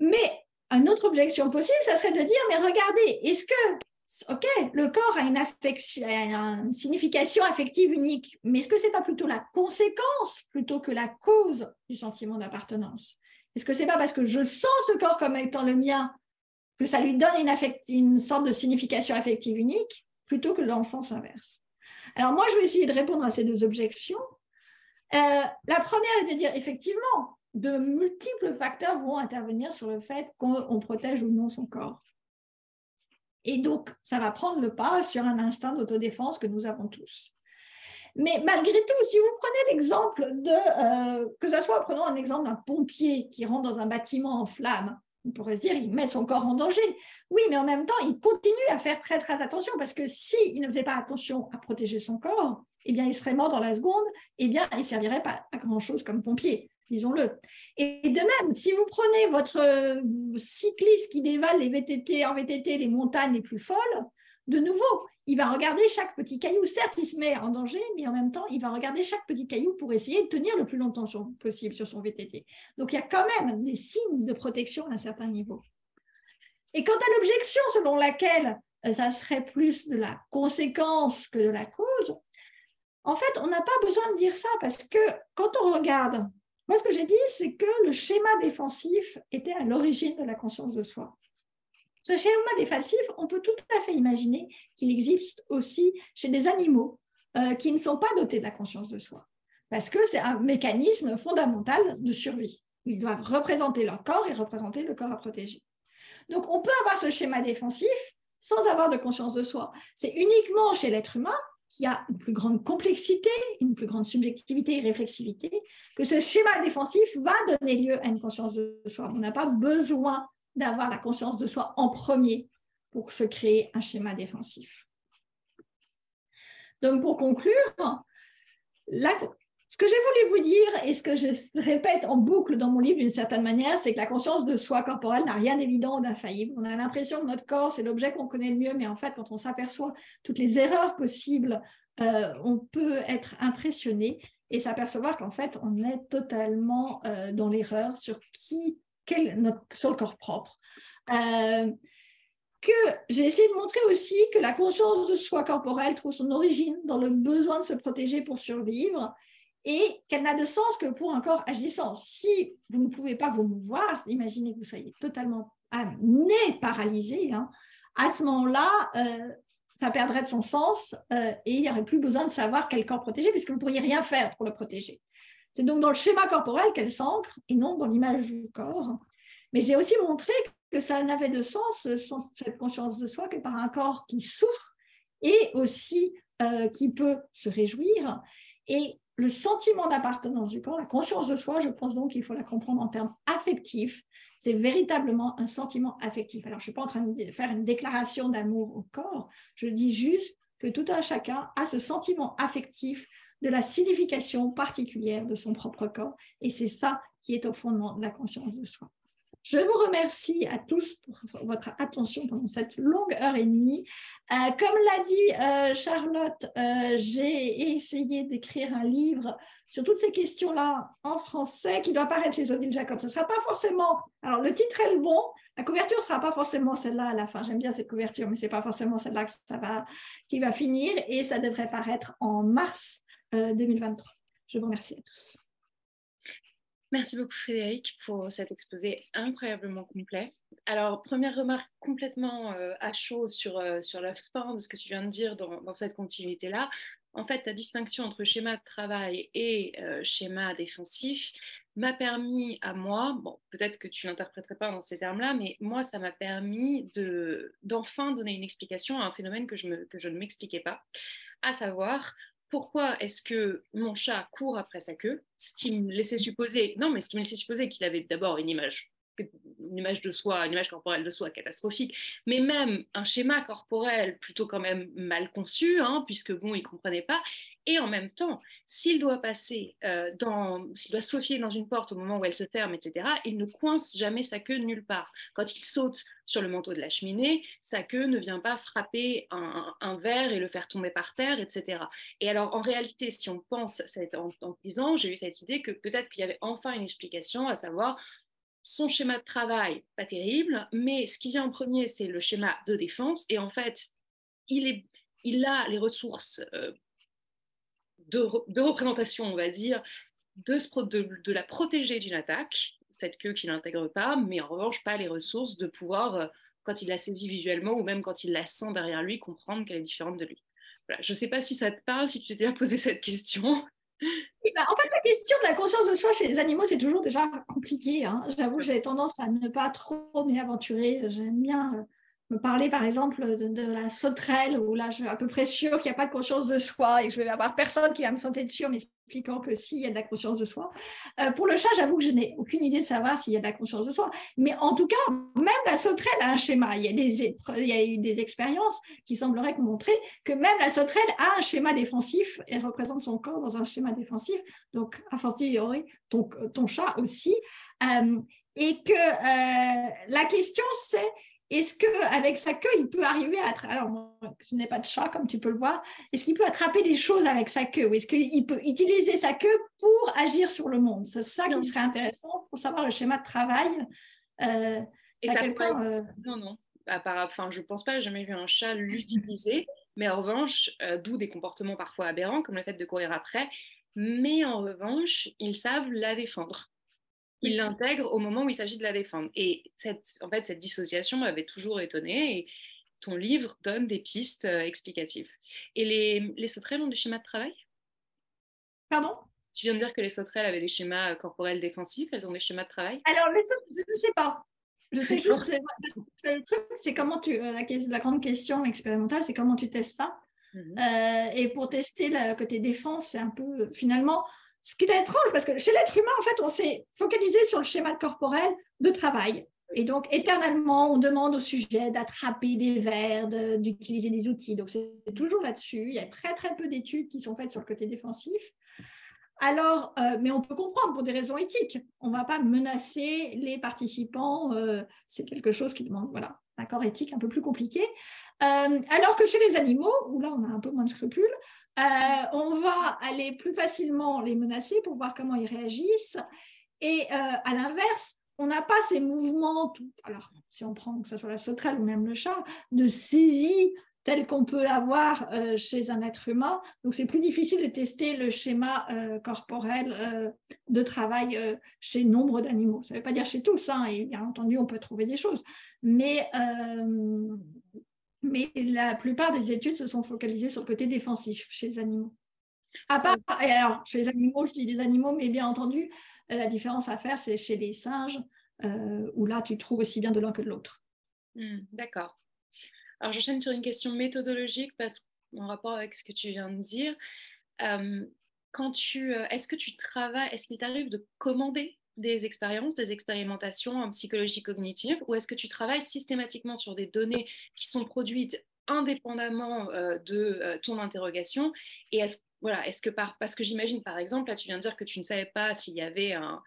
S2: Mais une autre objection possible, ça serait de dire, mais regardez, est-ce que OK, le corps a une, signification affective unique, mais est-ce que ce n'est pas plutôt la conséquence plutôt que la cause du sentiment d'appartenance? Est-ce que ce n'est pas parce que je sens ce corps comme étant le mien que ça lui donne une, une sorte de signification affective unique plutôt que dans le sens inverse? Alors moi, je vais essayer de répondre à ces deux objections. Euh, la première est de dire effectivement, de multiples facteurs vont intervenir sur le fait qu'on protège ou non son corps. Et donc, ça va prendre le pas sur un instinct d'autodéfense que nous avons tous. Mais malgré tout, si vous prenez l'exemple de, euh, que ce soit, prenons un exemple d'un pompier qui rentre dans un bâtiment en flammes, on pourrait se dire, il met son corps en danger. Oui, mais en même temps, il continue à faire très, très attention parce que s'il ne faisait pas attention à protéger son corps, eh bien, il serait mort dans la seconde, eh bien, il ne servirait pas à grand-chose comme pompier disons-le. Et de même, si vous prenez votre euh, cycliste qui dévale les VTT, en VTT les montagnes les plus folles, de nouveau, il va regarder chaque petit caillou. Certes, il se met en danger, mais en même temps, il va regarder chaque petit caillou pour essayer de tenir le plus longtemps possible sur son VTT. Donc, il y a quand même des signes de protection à un certain niveau. Et quant à l'objection selon laquelle euh, ça serait plus de la conséquence que de la cause, en fait, on n'a pas besoin de dire ça parce que quand on regarde moi, ce que j'ai dit, c'est que le schéma défensif était à l'origine de la conscience de soi. Ce schéma défensif, on peut tout à fait imaginer qu'il existe aussi chez des animaux euh, qui ne sont pas dotés de la conscience de soi, parce que c'est un mécanisme fondamental de survie. Ils doivent représenter leur corps et représenter le corps à protéger. Donc, on peut avoir ce schéma défensif sans avoir de conscience de soi. C'est uniquement chez l'être humain qui a une plus grande complexité, une plus grande subjectivité et réflexivité, que ce schéma défensif va donner lieu à une conscience de soi. On n'a pas besoin d'avoir la conscience de soi en premier pour se créer un schéma défensif. Donc, pour conclure, ce que j'ai voulu vous dire et ce que je répète en boucle dans mon livre d'une certaine manière, c'est que la conscience de soi corporelle n'a rien d'évident ou d'infaillible. On a l'impression que notre corps, c'est l'objet qu'on connaît le mieux, mais en fait, quand on s'aperçoit toutes les erreurs possibles, euh, on peut être impressionné et s'apercevoir qu'en fait, on est totalement euh, dans l'erreur sur qui, sur le corps propre. Euh, que j'ai essayé de montrer aussi que la conscience de soi corporelle trouve son origine dans le besoin de se protéger pour survivre et qu'elle n'a de sens que pour un corps agissant. Si vous ne pouvez pas vous mouvoir, imaginez que vous soyez totalement né paralysé, hein, à ce moment-là, euh, ça perdrait de son sens euh, et il n'y aurait plus besoin de savoir quel corps protéger puisque vous ne pourriez rien faire pour le protéger. C'est donc dans le schéma corporel qu'elle s'ancre et non dans l'image du corps. Mais j'ai aussi montré que ça n'avait de sens, cette conscience de soi, que par un corps qui souffre et aussi euh, qui peut se réjouir. Et le sentiment d'appartenance du corps, la conscience de soi, je pense donc qu'il faut la comprendre en termes affectifs. C'est véritablement un sentiment affectif. Alors, je ne suis pas en train de faire une déclaration d'amour au corps, je dis juste que tout un chacun a ce sentiment affectif de la signification particulière de son propre corps. Et c'est ça qui est au fondement de la conscience de soi. Je vous remercie à tous pour votre attention pendant cette longue heure et demie. Euh, comme l'a dit euh, Charlotte, euh, j'ai essayé d'écrire un livre sur toutes ces questions-là en français qui doit paraître chez Odile Jacob. Ce ne sera pas forcément. Alors, le titre est le bon. La couverture ne sera pas forcément celle-là à la fin. J'aime bien cette couverture, mais ce n'est pas forcément celle-là qui va finir. Et ça devrait paraître en mars 2023. Je vous remercie à tous.
S1: Merci beaucoup Frédéric pour cet exposé incroyablement complet. Alors, première remarque complètement euh, à chaud sur, euh, sur la fin de ce que tu viens de dire dans, cette continuité-là. En fait, ta distinction entre schéma de travail et euh, schéma défensif m'a permis à moi, bon, peut-être que tu l'interpréterais pas dans ces termes-là, mais moi, ça m'a permis d'enfin donner une explication à un phénomène que je, me, que je ne m'expliquais pas, à savoir pourquoi est-ce que mon chat court après sa queue Ce qui me laissait supposer, non, mais ce qui me laissait supposer qu'il avait d'abord une image, une image de soi, une image corporelle de soi catastrophique, mais même un schéma corporel plutôt quand même mal conçu, hein, puisque bon, il comprenait pas. Et en même temps, s'il doit passer euh, dans, s'il doit se dans une porte au moment où elle se ferme, etc., il ne coince jamais sa queue nulle part. Quand il saute sur le manteau de la cheminée, sa queue ne vient pas frapper un, verre et le faire tomber par terre, etc. Et alors, en réalité, si on pense, en, disant, j'ai eu cette idée que peut-être qu'il y avait enfin une explication, à savoir son schéma de travail, pas terrible, mais ce qui vient en premier, c'est le schéma de défense. Et en fait, il, a les ressources de, représentation, on va dire, de, de, la protéger d'une attaque, cette queue qui n'intègre pas, mais en revanche pas les ressources de pouvoir, euh, quand il la saisit visuellement ou même quand il la sent derrière lui, comprendre qu'elle est différente de lui. Je ne sais pas si ça te parle, si tu t'es déjà posé cette question.
S2: Bah, en fait, la question de la conscience de soi chez les animaux, c'est toujours déjà compliqué. Hein. J'avoue, j'ai tendance à ne pas trop m'y aventurer. J'aime bien euh, me parler par exemple de, la sauterelle où là je suis à peu près sûre qu'il n'y a pas de conscience de soi et que je vais avoir personne qui va me sauter dessus en m'expliquant que si, il y a de la conscience de soi. Euh, pour le chat, j'avoue que je n'ai aucune idée de savoir s'il y a de la conscience de soi. Mais en tout cas, même la sauterelle a un schéma. Il y a, des, il y a eu des expériences qui sembleraient montrer que même la sauterelle a un schéma défensif et représente son corps dans un schéma défensif. Donc, a fortiori, ton, ton chat aussi. Euh, et que euh, la question, c'est est-ce qu'avec sa queue, il peut arriver à... Alors, moi, je n'ai pas de chat, comme tu peux le voir. Est-ce qu'il peut attraper des choses avec sa queue? Ou est-ce qu'il peut utiliser sa queue pour agir sur le monde? C'est ça qui serait intéressant pour savoir le schéma de travail.
S1: Euh, Et ça euh, Non, non. Enfin, je ne pense pas, j'ai jamais vu un chat l'utiliser. mais en revanche, euh, d'où des comportements parfois aberrants, comme le fait de courir après. Mais en revanche, ils savent la défendre il l'intègre au moment où il s'agit de la défendre. Et cette, en fait, cette dissociation m'avait toujours étonnée. Et ton livre donne des pistes euh, explicatives. Et les, les sauterelles ont des schémas de travail?
S2: Pardon?
S1: Tu viens de dire que les sauterelles avaient des schémas euh, corporels défensifs. Elles ont des schémas de travail?
S2: Alors, les je ne sais pas. Je sais juste que le truc, c'est comment tu. Euh, la, la, grande question expérimentale, c'est comment tu testes ça. Mhm. et pour tester le côté défense, c'est un peu. Finalement, ce qui est étrange, parce que chez l'être humain, en fait, on s'est focalisé sur le schéma corporel de travail. Et donc, éternellement, on demande au sujet d'attraper des vers, d'utiliser des outils. Donc, c'est toujours là-dessus. Il y a très, très peu d'études qui sont faites sur le côté défensif. Alors, euh, mais on peut comprendre pour des raisons éthiques. On ne va pas menacer les participants. Euh, c'est quelque chose qui demande voilà, un accord éthique un peu plus compliqué. Euh, alors que chez les animaux, où là on a un peu moins de scrupules, on va aller plus facilement les menacer pour voir comment ils réagissent. Et à l'inverse, on n'a pas ces mouvements, alors si on prend que ce soit la sauterelle ou même le chat, de saisie tel qu'on peut l'avoir euh, chez un être humain. Donc, c'est plus difficile de tester le schéma euh, corporel euh, de travail chez nombre d'animaux. Ça ne veut pas dire chez tous, hein, et bien entendu, on peut trouver des choses. Mais, mais la plupart des études se sont focalisées sur le côté défensif chez les animaux. À part, alors, chez les animaux, je dis des animaux, mais bien entendu, la différence à faire, c'est chez les singes, où là, tu trouves aussi bien de l'un que de l'autre.
S1: Hmm, d'accord. Alors j'enchaîne sur une question méthodologique parce en rapport avec ce que tu viens de dire. Euh, quand tu, euh, est-ce que tu travailles, est-ce qu'il t'arrive de commander des expériences, des expérimentations en psychologie cognitive, ou est-ce que tu travailles systématiquement sur des données qui sont produites indépendamment euh, de ton interrogation? Et est-ce voilà, est-ce que par, parce que j'imagine par exemple, là tu viens de dire que tu ne savais pas s'il y avait un,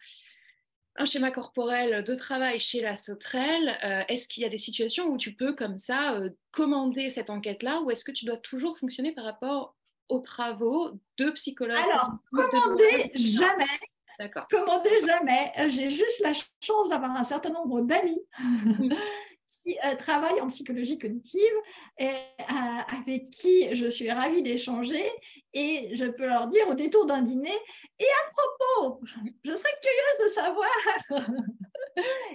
S1: un schéma corporel de travail chez la sauterelle, euh, est-ce qu'il y a des situations où tu peux comme ça euh, commander cette enquête-là ou est-ce que tu dois toujours fonctionner par rapport aux travaux de psychologues
S2: Alors, commander jamais. D'accord. Commander jamais. Euh, j'ai juste la chance d'avoir un certain nombre d'amis qui euh, travaillent en psychologie cognitive et euh, avec qui je suis ravie d'échanger et je peux leur dire au détour d'un dîner et à propos, je serais curieuse de savoir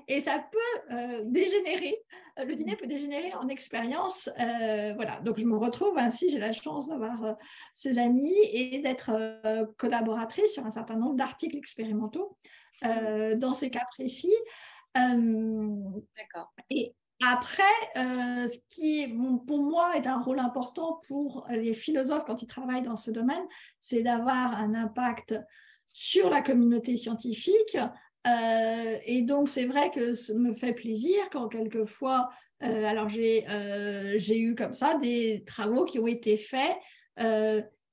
S2: et ça peut euh, dégénérer, le dîner peut dégénérer en expérience. voilà, donc je me retrouve ainsi, j'ai la chance d'avoir ces amis et d'être collaboratrice sur un certain nombre d'articles expérimentaux dans ces cas précis. D'accord. Et après, euh, ce qui, pour moi, est un rôle important pour les philosophes quand ils travaillent dans ce domaine, c'est d'avoir un impact sur la communauté scientifique. Euh, et donc, c'est vrai que ça me fait plaisir quand quelquefois, euh, alors j'ai eu comme ça des travaux qui ont été faits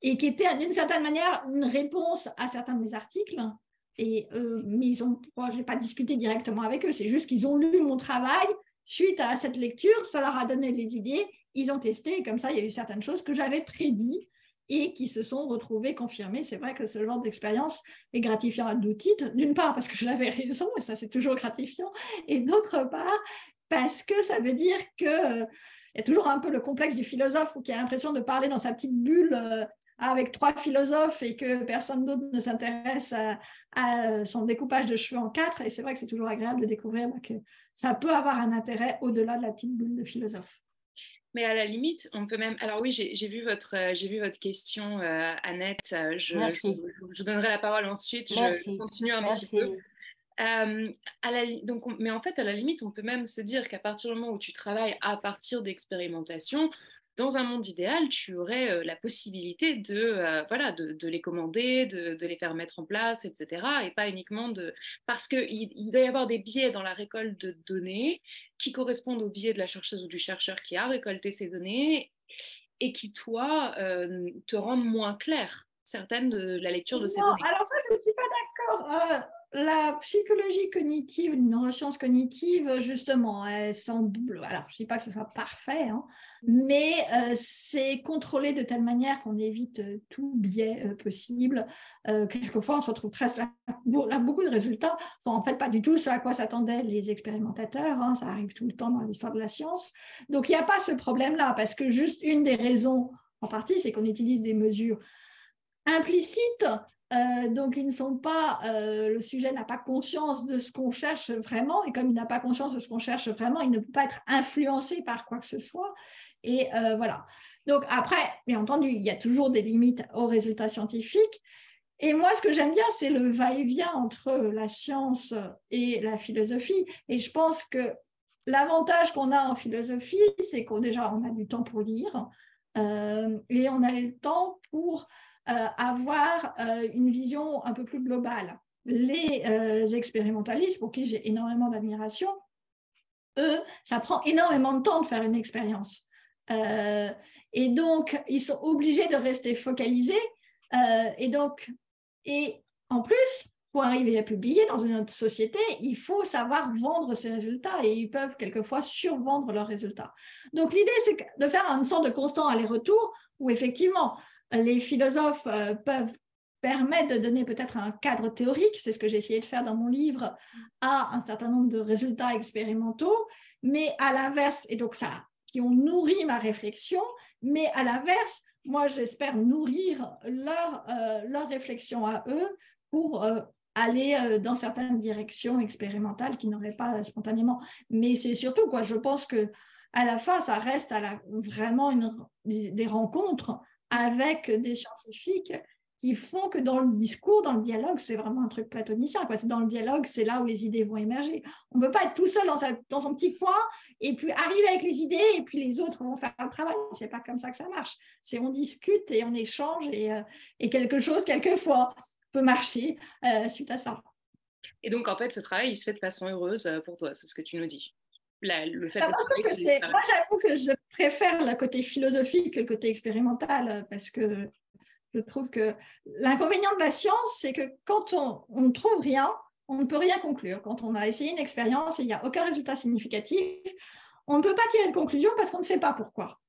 S2: et qui étaient d'une certaine manière une réponse à certains de mes articles. Et, mais ils ont, je n'ai pas discuté directement avec eux, c'est juste qu'ils ont lu mon travail Suite à cette lecture, ça leur a donné les idées, ils ont testé et comme ça, il y a eu certaines choses que j'avais prédit et qui se sont retrouvées confirmées. C'est vrai que ce genre d'expérience est gratifiant à deux. D'une part, parce que j'avais raison, et ça c'est toujours gratifiant, et d'autre part, parce que ça veut dire que euh, il y a toujours un peu le complexe du philosophe qui a l'impression de parler dans sa petite bulle euh, avec trois philosophes et que personne d'autre ne s'intéresse à, son découpage de cheveux en quatre. Et c'est vrai que c'est toujours agréable de découvrir que ça peut avoir un intérêt au-delà de la petite bulle de philosophe.
S1: Mais à la limite, on peut même. Alors oui, j'ai vu votre, euh, j'ai vu votre question, euh, Annette. Euh, je, je, donnerai la parole ensuite. Je continue un petit peu. à la, donc mais en fait, à la limite, on peut même se dire qu'à partir du moment où tu travailles à partir d'expérimentation, dans un monde idéal, tu aurais euh, la possibilité de, euh, voilà, de, les commander, de, les faire mettre en place, etc. Et pas uniquement de... Parce qu'il il doit y avoir des biais dans la récolte de données qui correspondent aux biais de la chercheuse ou du chercheur qui a récolté ces données et qui, toi, euh, te rendent moins clair certaines de la lecture de ces données.
S2: Alors ça, je ne suis pas d'accord la psychologie cognitive, une neuroscience cognitive, justement, elle semble, alors je ne dis pas que ce soit parfait, hein, mais euh, c'est contrôlé de telle manière qu'on évite euh, tout biais euh, possible. quelquefois, on se retrouve très, là, beaucoup de résultats sont en fait pas du tout ce à quoi s'attendaient les expérimentateurs. Hein, ça arrive tout le temps dans l'histoire de la science. Donc, il n'y a pas ce problème-là, parce que juste une des raisons, en partie, c'est qu'on utilise des mesures implicites euh, donc, ils ne sont pas, euh, le sujet n'a pas conscience de ce qu'on cherche vraiment, et comme il n'a pas conscience de ce qu'on cherche vraiment, il ne peut pas être influencé par quoi que ce soit. Et euh, voilà. Donc, après, bien entendu, il y a toujours des limites aux résultats scientifiques. Et moi, ce que j'aime bien, c'est le va-et-vient entre la science et la philosophie. Et je pense que l'avantage qu'on a en philosophie, c'est qu'on déjà, on a du temps pour lire, et on a le temps pour avoir euh, une vision un peu plus globale. Les euh, expérimentalistes, pour qui j'ai énormément d'admiration, eux, ça prend énormément de temps de faire une expérience. Euh, et donc, ils sont obligés de rester focalisés. Euh, et donc, et en plus, pour arriver à publier dans une autre société, il faut savoir vendre ses résultats et ils peuvent quelquefois survendre leurs résultats. Donc l'idée, c'est de faire une sorte de constant aller-retour où effectivement, les philosophes euh, peuvent permettre de donner peut-être un cadre théorique, c'est ce que j'ai essayé de faire dans mon livre, à un certain nombre de résultats expérimentaux, mais à l'inverse, et donc ça, qui ont nourri ma réflexion, mais à l'inverse, moi j'espère nourrir leur, euh, leur réflexion à eux pour euh, aller dans certaines directions expérimentales qui n'auraient pas spontanément. Mais c'est surtout, quoi, je pense que à la fin, ça reste à la, vraiment des rencontres avec des scientifiques qui font que dans le discours, dans le dialogue, c'est vraiment un truc platonicien. Quoi. C'est dans le dialogue, c'est là où les idées vont émerger. On ne peut pas être tout seul dans, son petit coin et puis arriver avec les idées et puis les autres vont faire le travail. C'est pas comme ça que ça marche. C'est on discute et on échange et, euh, quelque chose, quelquefois, peut marcher euh, suite à ça.
S1: Et donc, en fait, ce travail, il se fait de façon heureuse euh, pour toi, c'est ce que tu nous dis.
S2: Le fait que moi, j'avoue que je préfère le côté philosophique que le côté expérimental euh, parce que je trouve que l'inconvénient de la science, c'est que quand on, ne trouve rien, on ne peut rien conclure. Quand on a essayé une expérience et il n'y a aucun résultat significatif, on ne peut pas tirer de conclusion parce qu'on ne sait pas pourquoi.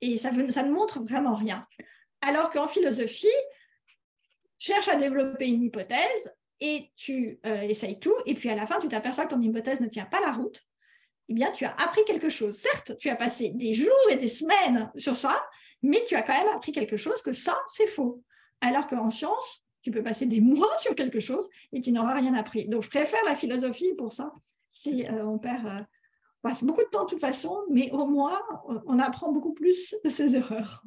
S2: Et ça, ça ne montre vraiment rien. Alors qu'en philosophie, cherches à développer une hypothèse et tu euh, essayes tout, et puis à la fin, tu t'aperçois que ton hypothèse ne tient pas la route, eh bien, tu as appris quelque chose. Certes, tu as passé des jours et des semaines sur ça, mais tu as quand même appris quelque chose que ça, c'est faux. Alors qu'en science, tu peux passer des mois sur quelque chose et tu n'auras rien appris. Donc, je préfère la philosophie pour ça. Si euh, on euh, passe beaucoup de temps de toute façon, mais au moins, on apprend beaucoup plus de ses erreurs.